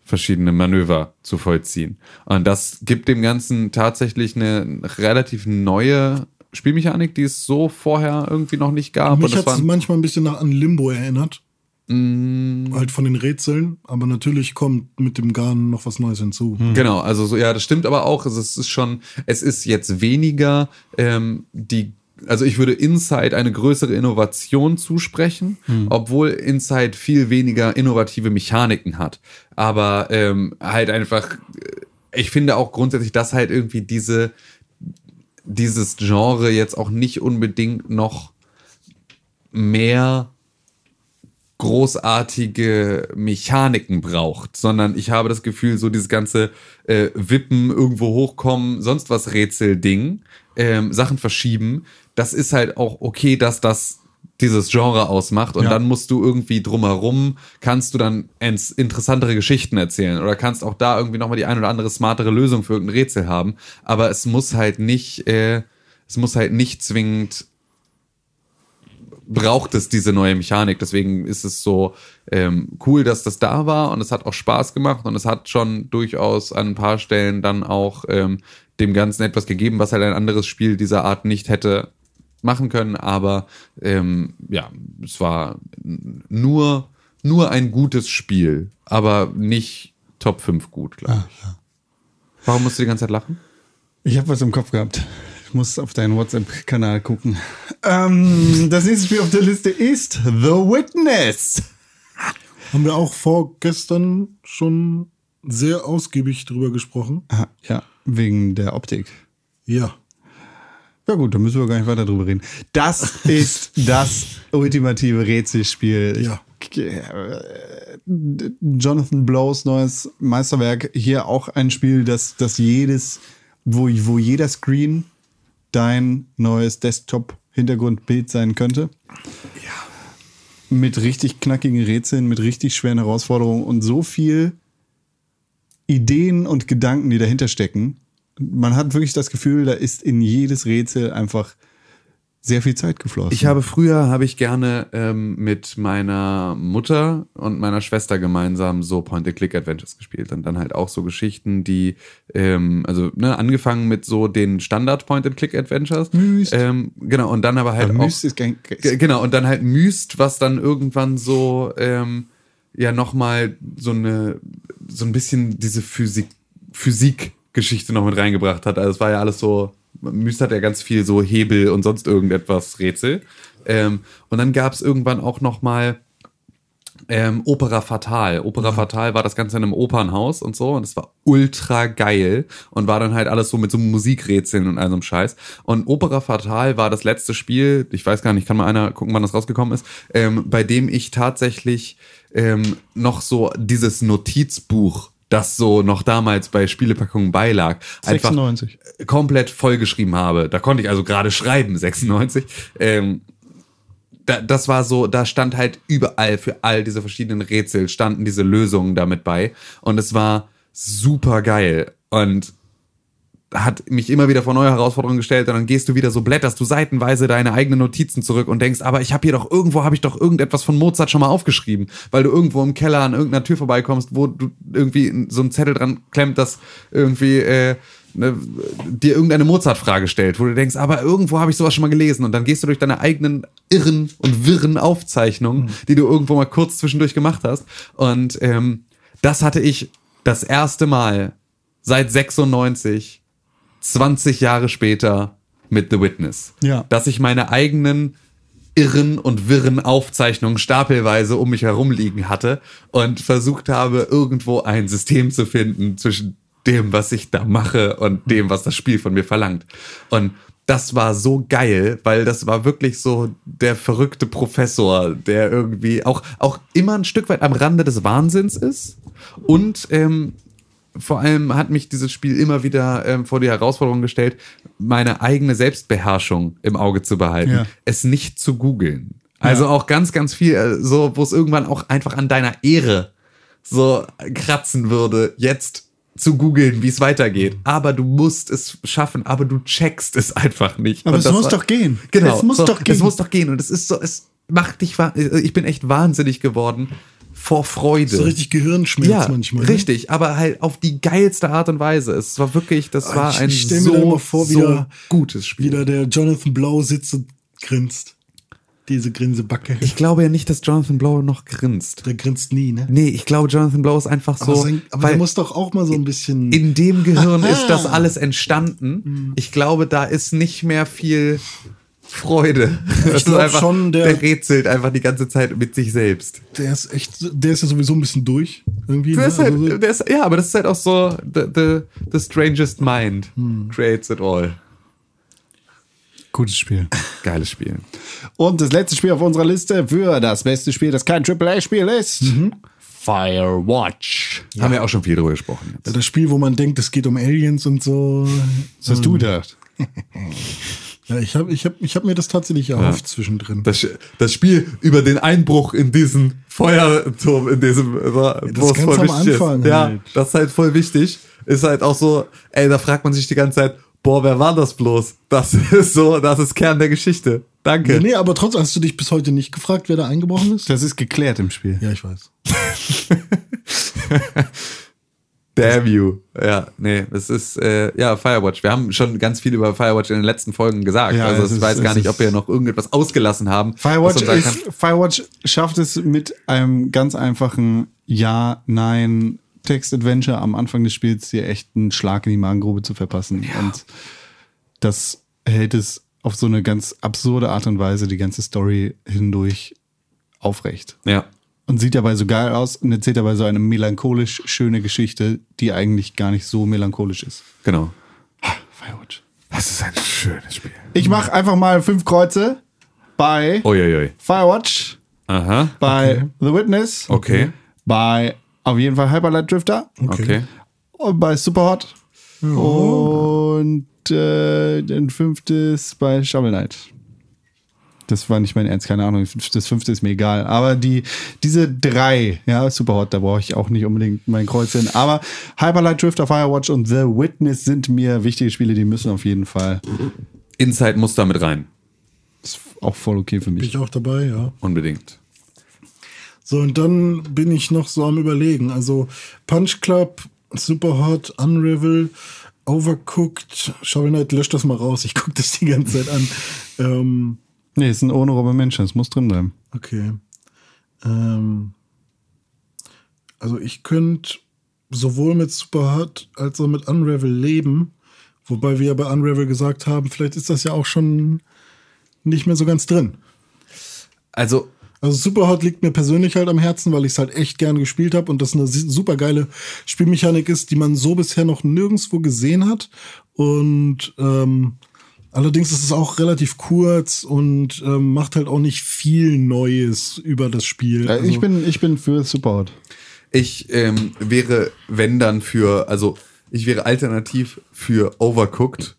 verschiedene Manöver zu vollziehen. Und das gibt dem Ganzen tatsächlich eine relativ neue Spielmechanik, die es so vorher irgendwie noch nicht gab. Mich hat es manchmal ein bisschen nach an Limbo erinnert. Mm. Halt von den Rätseln, aber natürlich kommt mit dem Garn noch was Neues hinzu. Genau, also so, ja, das stimmt aber auch. Es ist schon, es ist jetzt weniger ähm, die, also ich würde Inside eine größere Innovation zusprechen, obwohl Inside viel weniger innovative Mechaniken hat. Aber ähm, halt einfach, äh, ich finde auch grundsätzlich, dass halt irgendwie diese, dieses Genre jetzt auch nicht unbedingt noch mehr großartige Mechaniken braucht, sondern ich habe das Gefühl, so dieses ganze äh, Wippen, irgendwo hochkommen, sonst was Rätsel-Ding, ähm, Sachen verschieben, das ist halt auch okay, dass das dieses Genre ausmacht und Ja. dann musst du irgendwie drumherum, kannst du dann interessantere Geschichten erzählen oder kannst auch da irgendwie nochmal die ein oder andere smartere Lösung für irgendein Rätsel haben, aber es muss halt nicht, äh, es muss halt nicht zwingend braucht es diese neue Mechanik. Deswegen ist es so ähm, cool, dass das da war und es hat auch Spaß gemacht und es hat schon durchaus an ein paar Stellen dann auch ähm, dem Ganzen etwas gegeben, was halt ein anderes Spiel dieser Art nicht hätte machen können. Aber ähm, ja, es war nur, nur ein gutes Spiel, aber nicht Top 5 gut, glaube ich. Warum musst du die ganze Zeit lachen? Ich habe was im Kopf gehabt. Ich muss auf deinen WhatsApp-Kanal gucken. Ähm, das nächste Spiel auf der Liste ist The Witness. Haben wir auch vorgestern schon sehr ausgiebig drüber gesprochen. Ah, ja, wegen der Optik. Ja. Ja gut, da müssen wir gar nicht weiter drüber reden. Das *laughs* ist das ultimative Rätselspiel. Ja. Äh, Jonathan Blows neues Meisterwerk. Hier auch ein Spiel, das, das jedes, wo, wo jeder Screen dein neues Desktop-Hintergrundbild sein könnte. Ja. Mit richtig knackigen Rätseln, mit richtig schweren Herausforderungen und so viel Ideen und Gedanken, die dahinter stecken. Man hat wirklich das Gefühl, da ist in jedes Rätsel einfach sehr viel Zeit geflossen. Ich habe früher, habe ich gerne ähm, mit meiner Mutter und meiner Schwester gemeinsam so Point-and-Click-Adventures gespielt und dann halt auch so Geschichten, die, ähm, also ne, angefangen mit so den Standard-Point-and-Click-Adventures. Myst. Ähm, genau, und dann aber halt Aber auch... Myst ist kein- Genau, und dann halt Myst, was dann irgendwann so, ähm, ja, nochmal so eine, so ein bisschen diese Physik, Physik-Geschichte noch mit reingebracht hat. Also es war ja alles so, Myst hat ja ganz viel so Hebel und sonst irgendetwas Rätsel. Ähm, und dann gab es irgendwann auch nochmal ähm, Opera Fatal. Opera Fatal war das Ganze in einem Opernhaus und so und es war ultra geil und war dann halt alles so mit so Musikrätseln und all so einem Scheiß. Und Opera Fatal war das letzte Spiel, ich weiß gar nicht, kann mal einer gucken, wann das rausgekommen ist, ähm, bei dem ich tatsächlich ähm, noch so dieses Notizbuch das so noch damals bei Spielepackungen beilag, einfach 96. komplett vollgeschrieben habe. Da konnte ich also gerade schreiben, 96. Ähm, da, das war so, da stand halt überall für all diese verschiedenen Rätsel standen diese Lösungen damit bei und es war super geil und hat mich immer wieder vor neue Herausforderungen gestellt und dann gehst du wieder so blätterst du seitenweise deine eigenen Notizen zurück und denkst, aber ich habe hier doch irgendwo habe ich doch irgendetwas von Mozart schon mal aufgeschrieben, weil du irgendwo im Keller an irgendeiner Tür vorbeikommst, wo du irgendwie so ein Zettel dran klemmt, das irgendwie äh, ne, dir irgendeine Mozart-Frage stellt, wo du denkst, aber irgendwo habe ich sowas schon mal gelesen. Und dann gehst du durch deine eigenen irren und wirren Aufzeichnungen, die du irgendwo mal kurz zwischendurch gemacht hast. Und ähm, das hatte ich das erste Mal seit 96 20 Jahre später mit The Witness. Ja. Dass ich meine eigenen irren und wirren Aufzeichnungen stapelweise um mich herum liegen hatte und versucht habe, irgendwo ein System zu finden zwischen dem, was ich da mache und dem, was das Spiel von mir verlangt. Und das war so geil, weil das war wirklich so der verrückte Professor, der irgendwie auch, auch immer ein Stück weit am Rande des Wahnsinns ist und ähm, vor allem hat mich dieses Spiel immer wieder ähm, vor die Herausforderung gestellt, meine eigene Selbstbeherrschung im Auge zu behalten, Ja. es nicht zu googeln. Also auch ganz, ganz viel, äh, so, wo es irgendwann auch einfach an deiner Ehre so kratzen würde, jetzt zu googeln, wie es weitergeht. Aber du musst es schaffen, aber du checkst es einfach nicht. Aber Und es muss war- doch gehen. Genau. Es muss so, doch gehen. Es muss doch gehen. Und es ist so, es macht dich, ich bin echt wahnsinnig geworden vor Freude. So richtig Gehirnschmerz Ja, manchmal. ne? richtig, aber halt auf die geilste Art und Weise. Es war wirklich, das Ah, war ich- ein ich stell mir so, da immer vor, so da- gutes Spiel. Wieder der Jonathan Blow sitzt und grinst. Diese Grinsebacke. Ich glaube ja nicht, dass Jonathan Blow noch grinst. der grinst nie, ne? Nee, ich glaube, Jonathan Blow ist einfach Aber, so, sein, aber der muss doch auch mal so ein bisschen. in dem Gehirn Aha. ist das alles entstanden. Ich glaube, da ist nicht mehr viel Freude. Das ist glaub einfach, schon, der- der rätselt einfach die ganze Zeit mit sich selbst. der ist echt, der ist ja sowieso ein bisschen durch. Irgendwie. Der ne? ist halt, Also so- der ist, ja, aber das ist halt auch so, the, the, the strangest mind Hm. creates it all. Gutes Spiel. Geiles Spiel. Und das letzte Spiel auf unserer Liste für das beste Spiel, das kein AAA-Spiel ist. Mhm. Firewatch. Haben wir auch schon viel drüber gesprochen jetzt. das Spiel, wo man denkt, es geht um Aliens und so. Was hast du gedacht? *laughs* Ja, ich habe ich hab, ich hab mir das tatsächlich erhofft zwischendrin. Das, das Spiel über den Einbruch in diesen Feuerturm, in diesem, wo es ganz voll am wichtig ist. Anfang Ja, halt. das ist halt voll wichtig. Ist halt auch so, ey, da fragt man sich die ganze Zeit, boah, wer war das bloß? Das *laughs* ist so, das ist Kern der Geschichte. Danke. Nee, aber trotzdem hast du dich bis heute nicht gefragt, wer da eingebrochen ist? Das ist geklärt im Spiel. Ja, ich weiß. *laughs* Damn you. Ja, nee, es ist, äh, ja, Firewatch. Wir haben schon ganz viel über Firewatch in den letzten Folgen gesagt. Ja, also ich ist- weiß gar nicht, ob wir noch irgendetwas ausgelassen haben. Firewatch, ist, Firewatch schafft es mit einem ganz einfachen Ja, Nein Text-Adventure am Anfang des Spiels dir echt einen Schlag in die Magengrube zu verpassen. Und das hält es auf so eine ganz absurde Art und Weise die ganze Story hindurch aufrecht. Ja. Und sieht dabei so geil aus und erzählt dabei so eine melancholisch schöne Geschichte, die eigentlich gar nicht so melancholisch ist. Genau. Firewatch. Das ist ein schönes Spiel. Ich mache einfach mal fünf Kreuze bei Uiuiui. Firewatch, Aha. bei The Witness, Okay. bei auf jeden Fall Hyperlight Drifter Okay. und bei Superhot und äh, ein fünftes bei Shovel Knight. Das war nicht mein Ernst, keine Ahnung. Das fünfte ist mir egal. Aber die, diese drei, ja, Superhot, da brauche ich auch nicht unbedingt mein Kreuz hin. Aber Hyperlight Drifter, Firewatch und The Witness sind mir wichtige Spiele, die müssen auf jeden Fall. Inside muss da mit rein. Ist auch voll okay für Bin mich. ich auch dabei, ja. Unbedingt. So, und dann bin ich noch so am Überlegen. Also Punch Club, Superhot, Unravel, Overcooked, Shovel Knight, lösch das mal raus. Ich gucke das die ganze Zeit an. *laughs* Ähm, Nee, ist ein ohne Robin Menschen, das muss drin bleiben. okay. Ähm, also ich könnte sowohl mit Superhot als auch mit Unravel leben. Wobei wir ja bei Unravel gesagt haben, vielleicht ist das ja auch schon nicht mehr so ganz drin. Also, Also Superhot liegt mir persönlich halt am Herzen, weil ich es halt echt gern gespielt habe und das eine super geile Spielmechanik ist, die man so bisher noch nirgendwo gesehen hat. Und ähm, allerdings ist es auch relativ kurz und ähm, macht halt auch nicht viel Neues über das Spiel. Äh, Also, ich, bin, ich bin für Superhot. Ich ähm, wäre, wenn dann für, also ich wäre alternativ für Overcooked,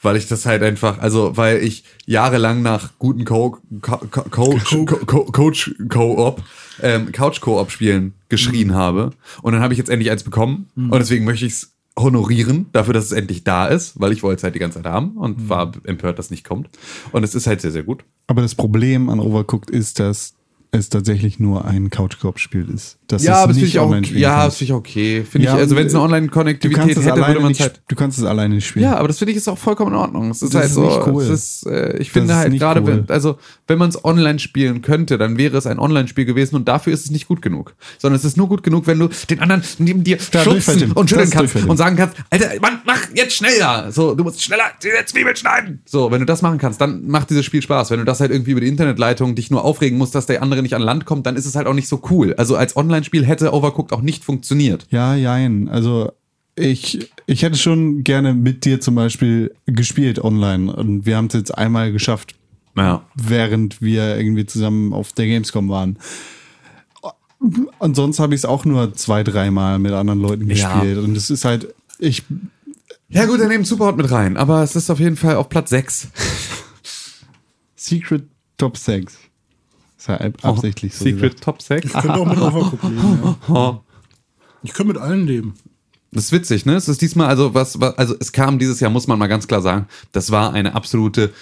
weil ich das halt einfach, also weil ich jahrelang nach guten Co Co Co Coach, Co Co Coach Co-op, ähm, Couch Co-op Spielen geschrien habe. Und dann habe ich jetzt endlich eins bekommen. Und deswegen möchte ich es honorieren dafür, dass es endlich da ist, weil ich wollte es halt die ganze Zeit haben und war empört, dass es nicht kommt und es ist halt sehr sehr gut. Aber das Problem an Overcooked ist, dass es tatsächlich nur ein Couch-Koop-Spiel ist. Das Ja, ist aber das finde ich auch, ja, das finde ich okay. Finde Ja, ich, also wenn es eine du Online-Konnektivität hätte, würde man halt du kannst es alleine spielen. Ja, aber das finde ich ist auch vollkommen in Ordnung. Es ist Das halt ist so, nicht cool. ist, äh, ich finde halt gerade, cool. wenn, also wenn man es online spielen könnte, dann wäre es ein Online-Spiel gewesen und dafür ist es nicht gut genug. Sondern es ist nur gut genug, wenn du den anderen neben dir Ja, schubsen und schütteln kannst und sagen kannst, Alter, Mann, mach jetzt schneller. So, du musst schneller diese Zwiebeln schneiden. So, wenn du das machen kannst, dann macht dieses Spiel Spaß. Wenn du das halt irgendwie über die Internetleitung dich nur aufregen musst, dass der andere nicht an Land kommt, dann ist es halt auch nicht so cool. Also als Online-Spiel hätte Overcooked auch nicht funktioniert. Ja, jein. Also ich, ich hätte schon gerne mit dir zum Beispiel gespielt online und wir haben es jetzt einmal geschafft, Ja. während wir irgendwie zusammen auf der Gamescom waren. Und sonst habe ich es auch nur zwei, dreimal mit anderen Leuten Ja. gespielt. Und es ist halt, ich, Ja gut, dann nehmen Superhot mit rein, aber es ist auf jeden Fall auf Platz 6. Secret Top 6. Ist ja ab- absichtlich so. Secret gesagt. Top 6. ich könnte auch mit Overcooked leben. *laughs* Ja. Ich könnte mit allen leben. Das ist witzig, ne? Es ist diesmal, also was, was, also es kam dieses Jahr, muss man mal ganz klar sagen, das war eine absolute,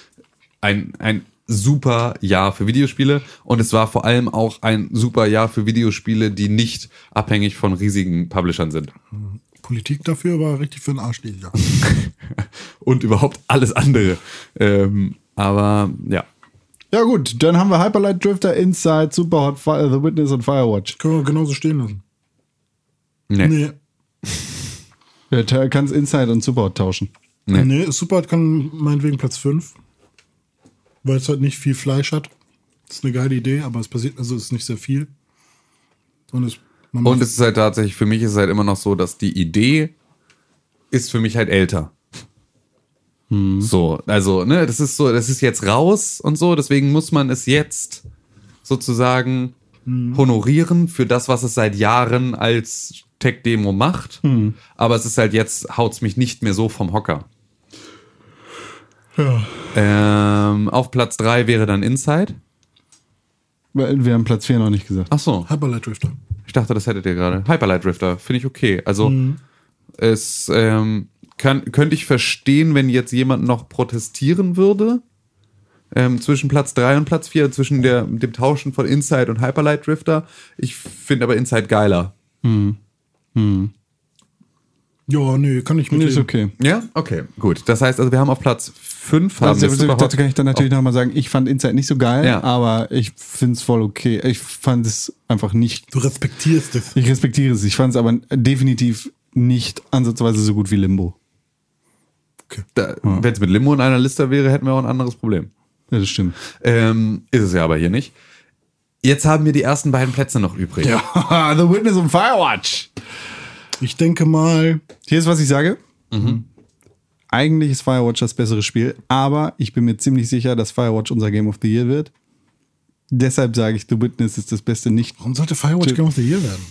ein, ein super Jahr für Videospiele und es war vor allem auch ein super Jahr für Videospiele, die nicht abhängig von riesigen Publishern sind. Politik dafür war richtig für den Arsch dieses Jahr. *laughs* Und überhaupt alles andere. Ähm, aber ja. Ja gut, dann haben wir Hyperlight Drifter, Inside, Superhot, Fi- The Witness und Firewatch. Können wir genauso stehen lassen. Nee. Nee. *laughs* Ja, du kannst Inside und Superhot tauschen. Nee. Nee, Superhot kann meinetwegen Platz 5. Weil es halt nicht viel Fleisch hat. Das ist eine geile Idee, aber es passiert, also es ist nicht sehr viel. Und es, man Und es ist halt tatsächlich, für mich ist es halt immer noch so, dass die Idee ist für mich halt älter. So, also, ne, das ist so, das ist jetzt raus und so, deswegen muss man es jetzt sozusagen honorieren für das, was es seit Jahren als Tech-Demo macht. Aber es ist halt jetzt, haut's mich nicht mehr so vom Hocker. ja. Ähm, auf Platz drei wäre dann Inside. Weil Wir haben Platz 4 noch nicht gesagt. Ach so. Hyperlight Drifter. Ich dachte, das hättet ihr gerade. Hyperlight Drifter, finde ich okay. Also es ähm, kann, könnte ich verstehen, wenn jetzt jemand noch protestieren würde. Ähm, zwischen Platz 3 und Platz 4, zwischen der, dem Tauschen von Inside und Hyperlight Drifter. Ich finde aber Inside geiler. Ja, nee, kann ich mit Ist okay. Ja? Okay, gut. Das heißt also, wir haben auf Platz 5 haben Also, wir dazu, dazu kann ich dann natürlich noch mal sagen, ich fand Inside nicht so geil, Ja. aber ich finde es voll okay. Ich fand es einfach nicht, Du respektierst es. ich respektiere es. Ich fand es aber definitiv nicht ansatzweise so gut wie Limbo. Da, Wenn es mit Limo in einer Liste wäre, hätten wir auch ein anderes Problem. Ja, das stimmt. Ähm, ist es ja aber hier nicht. Jetzt haben wir die ersten beiden Plätze noch übrig. Ja, *laughs* The Witness und Firewatch. Ich denke mal, Hier ist, was ich sage. Eigentlich ist Firewatch das bessere Spiel, aber ich bin mir ziemlich sicher, dass Firewatch unser Game of the Year wird. Deshalb sage ich, The Witness ist das beste nicht, warum sollte Firewatch Game of the Year werden?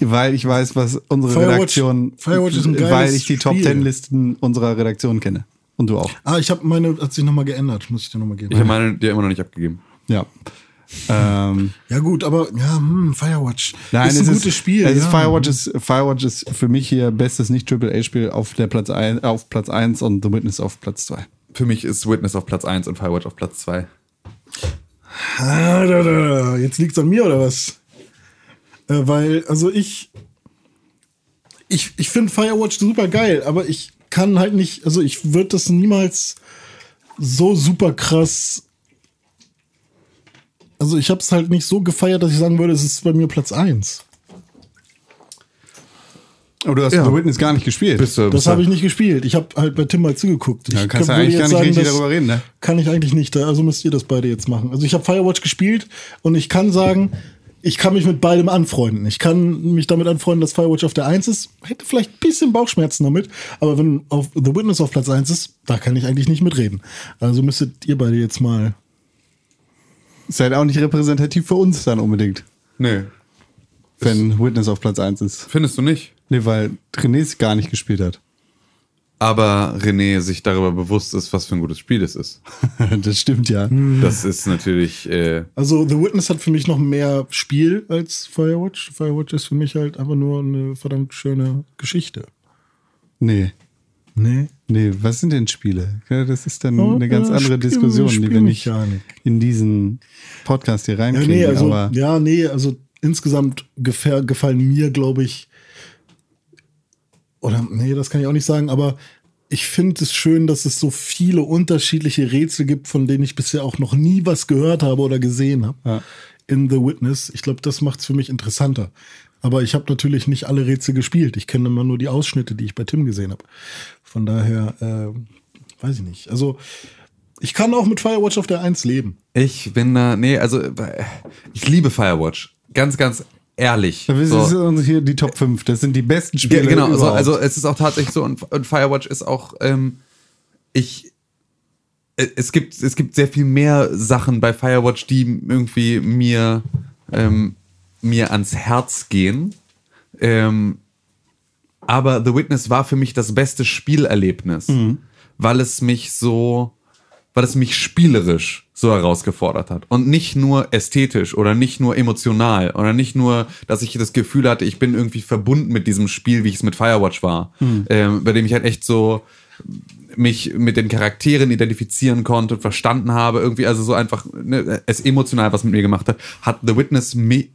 Weil ich weiß, was unsere Firewatch- Redaktion, Firewatch ist ein weil geiles ich die Top Spiel. 10 Listen unserer Redaktion kenne. Und du auch. Ah, ich habe meine, hat sich nochmal geändert, muss ich dir nochmal geben. Ich habe meine dir immer noch nicht abgegeben. Ja. Ähm, ja gut, aber ja, hm, Firewatch nein, ist ein es gutes Spiel. Es ist ja. Firewatch, ist, Firewatch ist für mich hier bestes Nicht-AAA-Spiel auf, der Platz ein, auf Platz 1 und The Witness auf Platz 2. Für mich ist Witness auf Platz 1 und Firewatch auf Platz 2. Ah. Jetzt liegt's an mir oder was? Äh, weil, also ich, ich, ich finde Firewatch super geil, aber ich kann halt nicht, also ich würde das niemals so super krass. Also ich habe es halt nicht so gefeiert, dass ich sagen würde, es ist bei mir Platz 1. Oh, du hast Ja. The Witness gar nicht gespielt. Bist du, Das bist du- habe ich nicht gespielt. Ich habe halt bei Tim mal zugeguckt. Ja, ich kannst du würde eigentlich jetzt gar nicht richtig das darüber reden, ne? Kann ich eigentlich nicht. Also müsst ihr das beide jetzt machen. Also ich habe Firewatch gespielt und ich kann sagen, ich kann mich mit beidem anfreunden. Ich kann mich damit anfreunden, dass Firewatch auf der 1 ist. Hätte vielleicht ein bisschen Bauchschmerzen damit, aber wenn auf The Witness auf Platz 1 ist, da kann ich eigentlich nicht mitreden. Also müsstet ihr beide jetzt mal. Ist halt auch nicht repräsentativ für uns dann unbedingt, Nee, wenn Witness auf Platz 1 ist. findest du nicht? Nee, weil René es gar nicht gespielt hat. Aber René sich darüber bewusst ist, was für ein gutes Spiel es ist. *laughs* das stimmt ja. Das ist natürlich, äh, Also The Witness hat für mich noch mehr Spiel als Firewatch. Firewatch ist für mich halt einfach nur eine verdammt schöne Geschichte. Nee. Nee. Nee, was sind denn Spiele? Ja, das ist dann Oh, eine ganz ja, andere Spiel- Diskussion, die wir nicht in diesen Podcast hier Ja, reinkriegen. nee, also, aber ja, nee, also insgesamt gefallen mir, glaube ich, oder nee, das kann ich auch nicht sagen, aber ich finde es schön, dass es so viele unterschiedliche Rätsel gibt, von denen ich bisher auch noch nie was gehört habe oder gesehen habe. Ja. In The Witness. Ich glaube, das macht es für mich interessanter. Aber ich habe natürlich nicht alle Rätsel gespielt. Ich kenne immer nur die Ausschnitte, die ich bei Tim gesehen habe. Von daher, äh, weiß ich nicht. Also, ich kann auch mit Firewatch auf der 1 leben. ich bin da, nee, also, äh, ich liebe Firewatch. Ganz, ganz ehrlich. das So. uns hier die Top 5. Das sind die besten Ja, Spiele. genau, also, überhaupt. also es ist auch tatsächlich so und, und Firewatch ist auch, ähm, ich, äh, es gibt, es gibt sehr viel mehr Sachen bei Firewatch, die irgendwie mir, ähm, mir ans Herz gehen. Ähm, aber The Witness war für mich das beste Spielerlebnis, weil es mich so, weil es mich spielerisch so herausgefordert hat. Und nicht nur ästhetisch oder nicht nur emotional oder nicht nur, dass ich das Gefühl hatte, ich bin irgendwie verbunden mit diesem Spiel, wie ich es mit Firewatch war, ähm, bei dem ich halt echt so mich mit den Charakteren identifizieren konnte und verstanden habe, irgendwie, also so einfach ne, es emotional was mit mir gemacht hat, hat The Witness mi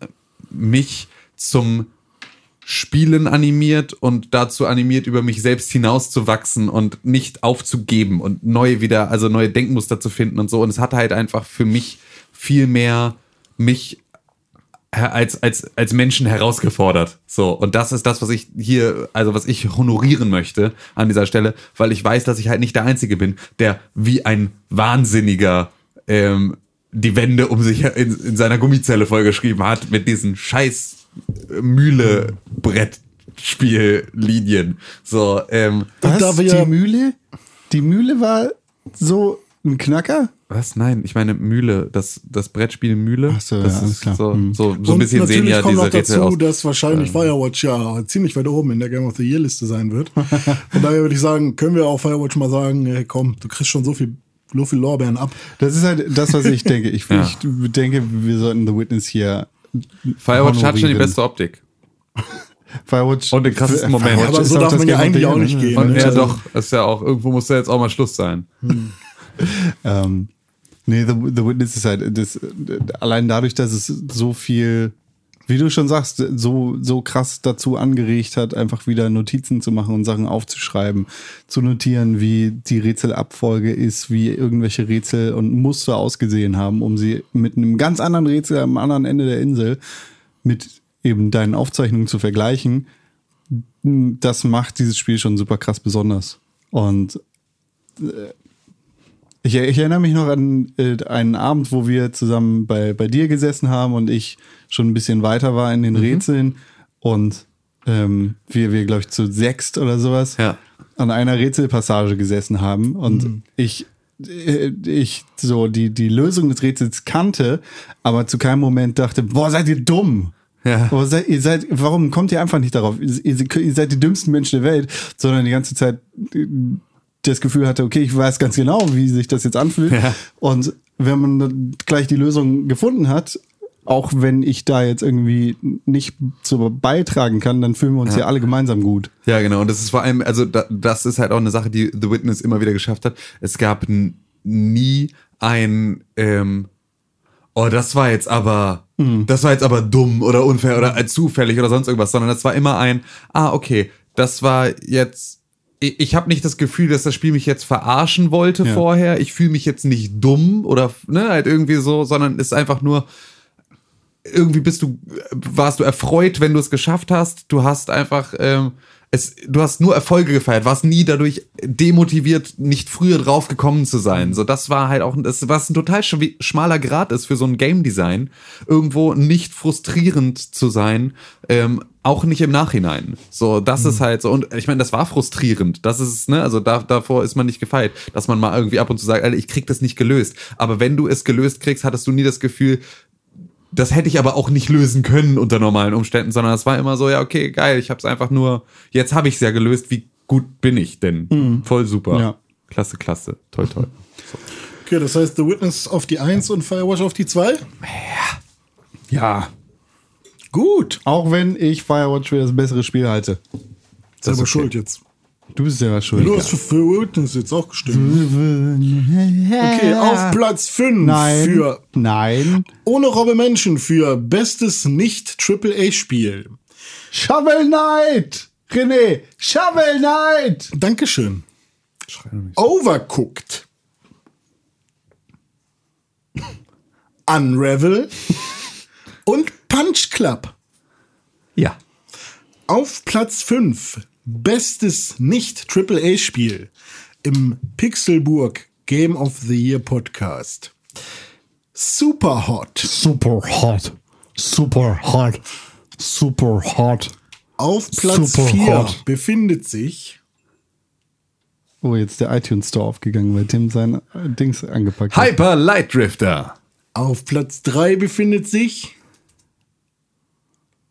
mich zum Spielen animiert und dazu animiert, über mich selbst hinauszuwachsen und nicht aufzugeben und neue wieder, also neue Denkmuster zu finden und so. Und es hat halt einfach für mich viel mehr mich her- als, als, als Menschen herausgefordert. So. Und das ist das, was ich hier, also was ich honorieren möchte an dieser Stelle, weil ich weiß, dass ich halt nicht der Einzige bin, der wie ein Wahnsinniger ähm, die Wände um sich in, in seiner Gummizelle vollgeschrieben hat mit diesen scheiß Mühle Brettspiellinien. So, ähm, Was? Und da wir- die Mühle? Die Mühle war so ein Knacker? was? Nein, ich meine Mühle, das, das Brettspiel Mühle. Ach so, das ja, ist klar. so, Hm. so, so ein bisschen sehen natürlich ja kommt diese noch Rätsel dazu, aus. dass wahrscheinlich Firewatch ja ziemlich weit oben in der Game of the Year Liste sein wird. *laughs* Von daher würde ich sagen, können wir auch Firewatch mal sagen, hey, komm, du kriegst schon so viel, so viel Lorbeeren ab. Das ist halt das, was ich denke. Ich, *laughs* Ja. ich denke, wir sollten The Witness hier. Firewatch hat schon die beste Optik. *laughs* Firewatch. Und den krassesten Moment. Firewatch Aber ist so darf das man ja eigentlich auch nicht ne? gehen. Und ne? ja, Also- doch, ist ja auch, irgendwo muss ja jetzt auch mal Schluss sein. *laughs* Ähm, nee, The, The Witness ist halt, das, allein dadurch, dass es so viel, wie du schon sagst, so, so krass dazu angeregt hat, einfach wieder Notizen zu machen und Sachen aufzuschreiben, zu notieren, wie die Rätselabfolge ist, wie irgendwelche Rätsel und Muster ausgesehen haben, um sie mit einem ganz anderen Rätsel am anderen Ende der Insel mit eben deinen Aufzeichnungen zu vergleichen. Das macht dieses Spiel schon super krass besonders. Und ich, ich erinnere mich noch an äh, einen Abend, wo wir zusammen bei, bei dir gesessen haben und ich schon ein bisschen weiter war in Mhm. den Rätseln und ähm, wir, wir glaube ich, zu sechst oder sowas Ja. an einer Rätselpassage gesessen haben und Mhm. ich äh, ich so die, die Lösung des Rätsels kannte, aber zu keinem Moment dachte, boah, seid ihr dumm. Ja. Aber seid, ihr seid, warum kommt ihr einfach nicht darauf? Ihr, ihr seid die dümmsten Menschen der Welt, sondern die ganze Zeit äh, das Gefühl hatte, okay, ich weiß ganz genau, wie sich das jetzt anfühlt. Ja. Und wenn man gleich die Lösung gefunden hat, auch wenn ich da jetzt irgendwie nicht so beitragen kann, dann fühlen wir uns ja, alle gemeinsam gut. Ja, genau. Und das ist vor allem, also da, das ist halt auch eine Sache, die The Witness immer wieder geschafft hat. Es gab nie ein, ähm, oh, das war jetzt aber, das war jetzt aber dumm oder unfair oder äh, zufällig oder sonst irgendwas, sondern das war immer ein, ah, okay, das war jetzt, ich, ich habe nicht das Gefühl, dass das Spiel mich jetzt verarschen wollte Ja. vorher. Ich fühle mich jetzt nicht dumm oder ne, halt irgendwie so, sondern es ist einfach nur, irgendwie bist du, warst du erfreut, wenn du es geschafft hast. Du hast einfach, ähm, es, du hast nur Erfolge gefeiert, warst nie dadurch demotiviert, nicht früher drauf gekommen zu sein. So, das war halt auch, das, was ein total schmaler Grad ist für so ein Game Design, irgendwo nicht frustrierend zu sein, ähm, auch nicht im Nachhinein. So, das ist halt so, und ich meine, das war frustrierend. Das ist, ne, also da, davor ist man nicht gefeit, dass man mal irgendwie ab und zu sagt, Alter, ich krieg das nicht gelöst. Aber wenn du es gelöst kriegst, hattest du nie das Gefühl, das hätte ich aber auch nicht lösen können unter normalen Umständen, sondern es war immer so, ja, okay, geil, ich habe es einfach nur, jetzt habe ich es ja gelöst, wie gut bin ich denn? Voll super. Ja. Klasse, klasse. Toll, toll. Okay, das heißt The Witness auf die 1 und Firewatch auf die 2? Ja. Gut. Auch wenn ich Firewatch für das bessere Spiel halte. Selber okay. schuld jetzt. Du bist selber schuld. Du hast für, Witness jetzt auch gestimmt. Okay, auf Platz 5 Nein. für Nein. Ohne Robbe Menschen für bestes Nicht-AAA-Spiel. Shovel Knight! René, Shovel Knight! Dankeschön. Overcooked. Unravel und Punch Club. Ja. Auf Platz 5 bestes Nicht-AAA-Spiel im Pixelburg Game of the Year Podcast. Super Hot. Super hot. Super hot. Super hot. Auf Platz Super 4 hot. befindet sich Oh, jetzt der iTunes Store aufgegangen, weil Tim sein äh, Dings angepackt hat. Hyper Light Drifter. auf Platz 3 befindet sich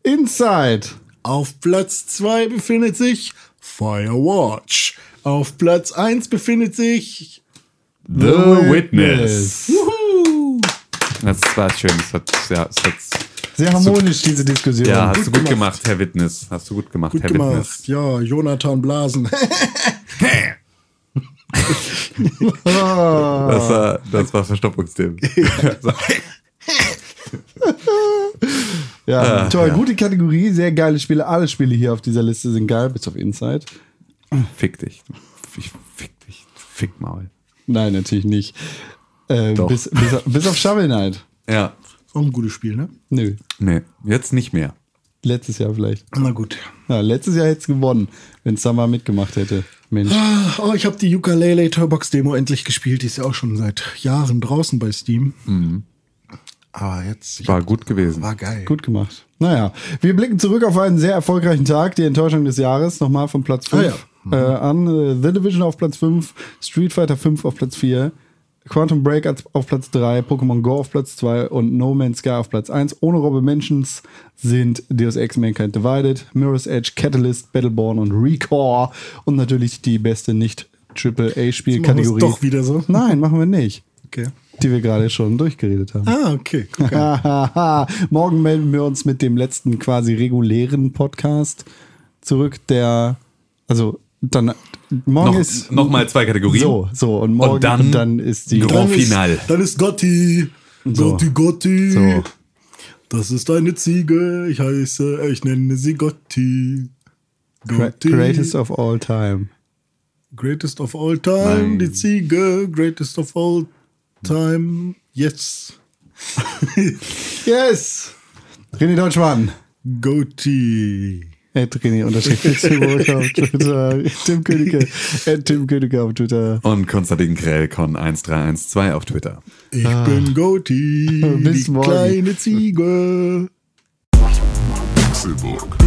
Inside. Auf Platz 2 befindet sich Firewatch. Auf Platz 1 befindet sich The, Witness. Wuhu! Das war schön. Das hat, ja, das hat, Sehr harmonisch, diese Diskussion. ja, hast du gut gemacht. gemacht, Herr Witness. Hast du gut gemacht, Gut Herr gemacht. Witness. Ja, Jonathan Blasen. *laughs* Das war, das war Verstopfungsthemen. *laughs* *laughs* Ja, Ah, toll. ja. Gute Kategorie, sehr geile Spiele. Alle Spiele hier auf dieser Liste sind geil, bis auf Inside. Fick dich. Ich fick dich. Fick Maul. Nein, natürlich nicht. Äh, Doch. bis, bis, auf- bis auf Shovel Knight. Ja. Auch ein gutes Spiel, ne? Nö, Nee, jetzt nicht mehr. letztes Jahr vielleicht. Na gut. Ja, letztes Jahr hätte es gewonnen, wenn es da mal mitgemacht hätte. Mensch. Oh, ich habe die Ukulele Turbox Demo endlich gespielt. Die ist ja auch schon seit Jahren draußen bei Steam. Aber jetzt ich War hab- gut gewesen. war geil. Gut gemacht. Naja, wir blicken zurück auf einen sehr erfolgreichen Tag, die Enttäuschung des Jahres, nochmal von Platz 5 Ah, äh, an. Äh, The Division auf Platz 5, Street Fighter 5 auf Platz 4, Quantum Break auf Platz 3, Pokémon Go auf Platz 2 und No Man's Sky auf Platz 1. Ohne Robbe Mentions sind Deus Ex Mankind Divided, Mirror's Edge, Catalyst, Battleborn und Recore und natürlich die beste Nicht-AAA-Spielkategorie. Machen wir's doch wieder so? Nein, machen wir nicht. Okay. Die wir gerade schon durchgeredet haben. Ah, okay. *laughs* Morgen melden wir uns mit dem letzten quasi regulären Podcast zurück, der, also dann, morgen Noch, ist. noch mal zwei Kategorien. So, so, und morgen Und dann ist die. Grand Dann Final. Dann ist Gotti. So. Gotti, Gotti. So. Das ist eine Ziege. Ich heiße, ich nenne sie Gotti. Gra- Gotti. Greatest of all time. Greatest of all time. Nein. Die Ziege. Greatest of all time. Yes. *laughs* Yes! René Deutschmann. Gotti. At René unterstrich Pixelburg auf Twitter. Tim Königke. At Tim Königke auf Twitter. Und Konstantin Krellkon 1312 auf Twitter. Ich bin Gotti. Ah. *laughs* Bis die morgen. kleine Ziege. Pick, Pixelbook.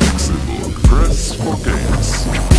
Pixelbook. Press for games.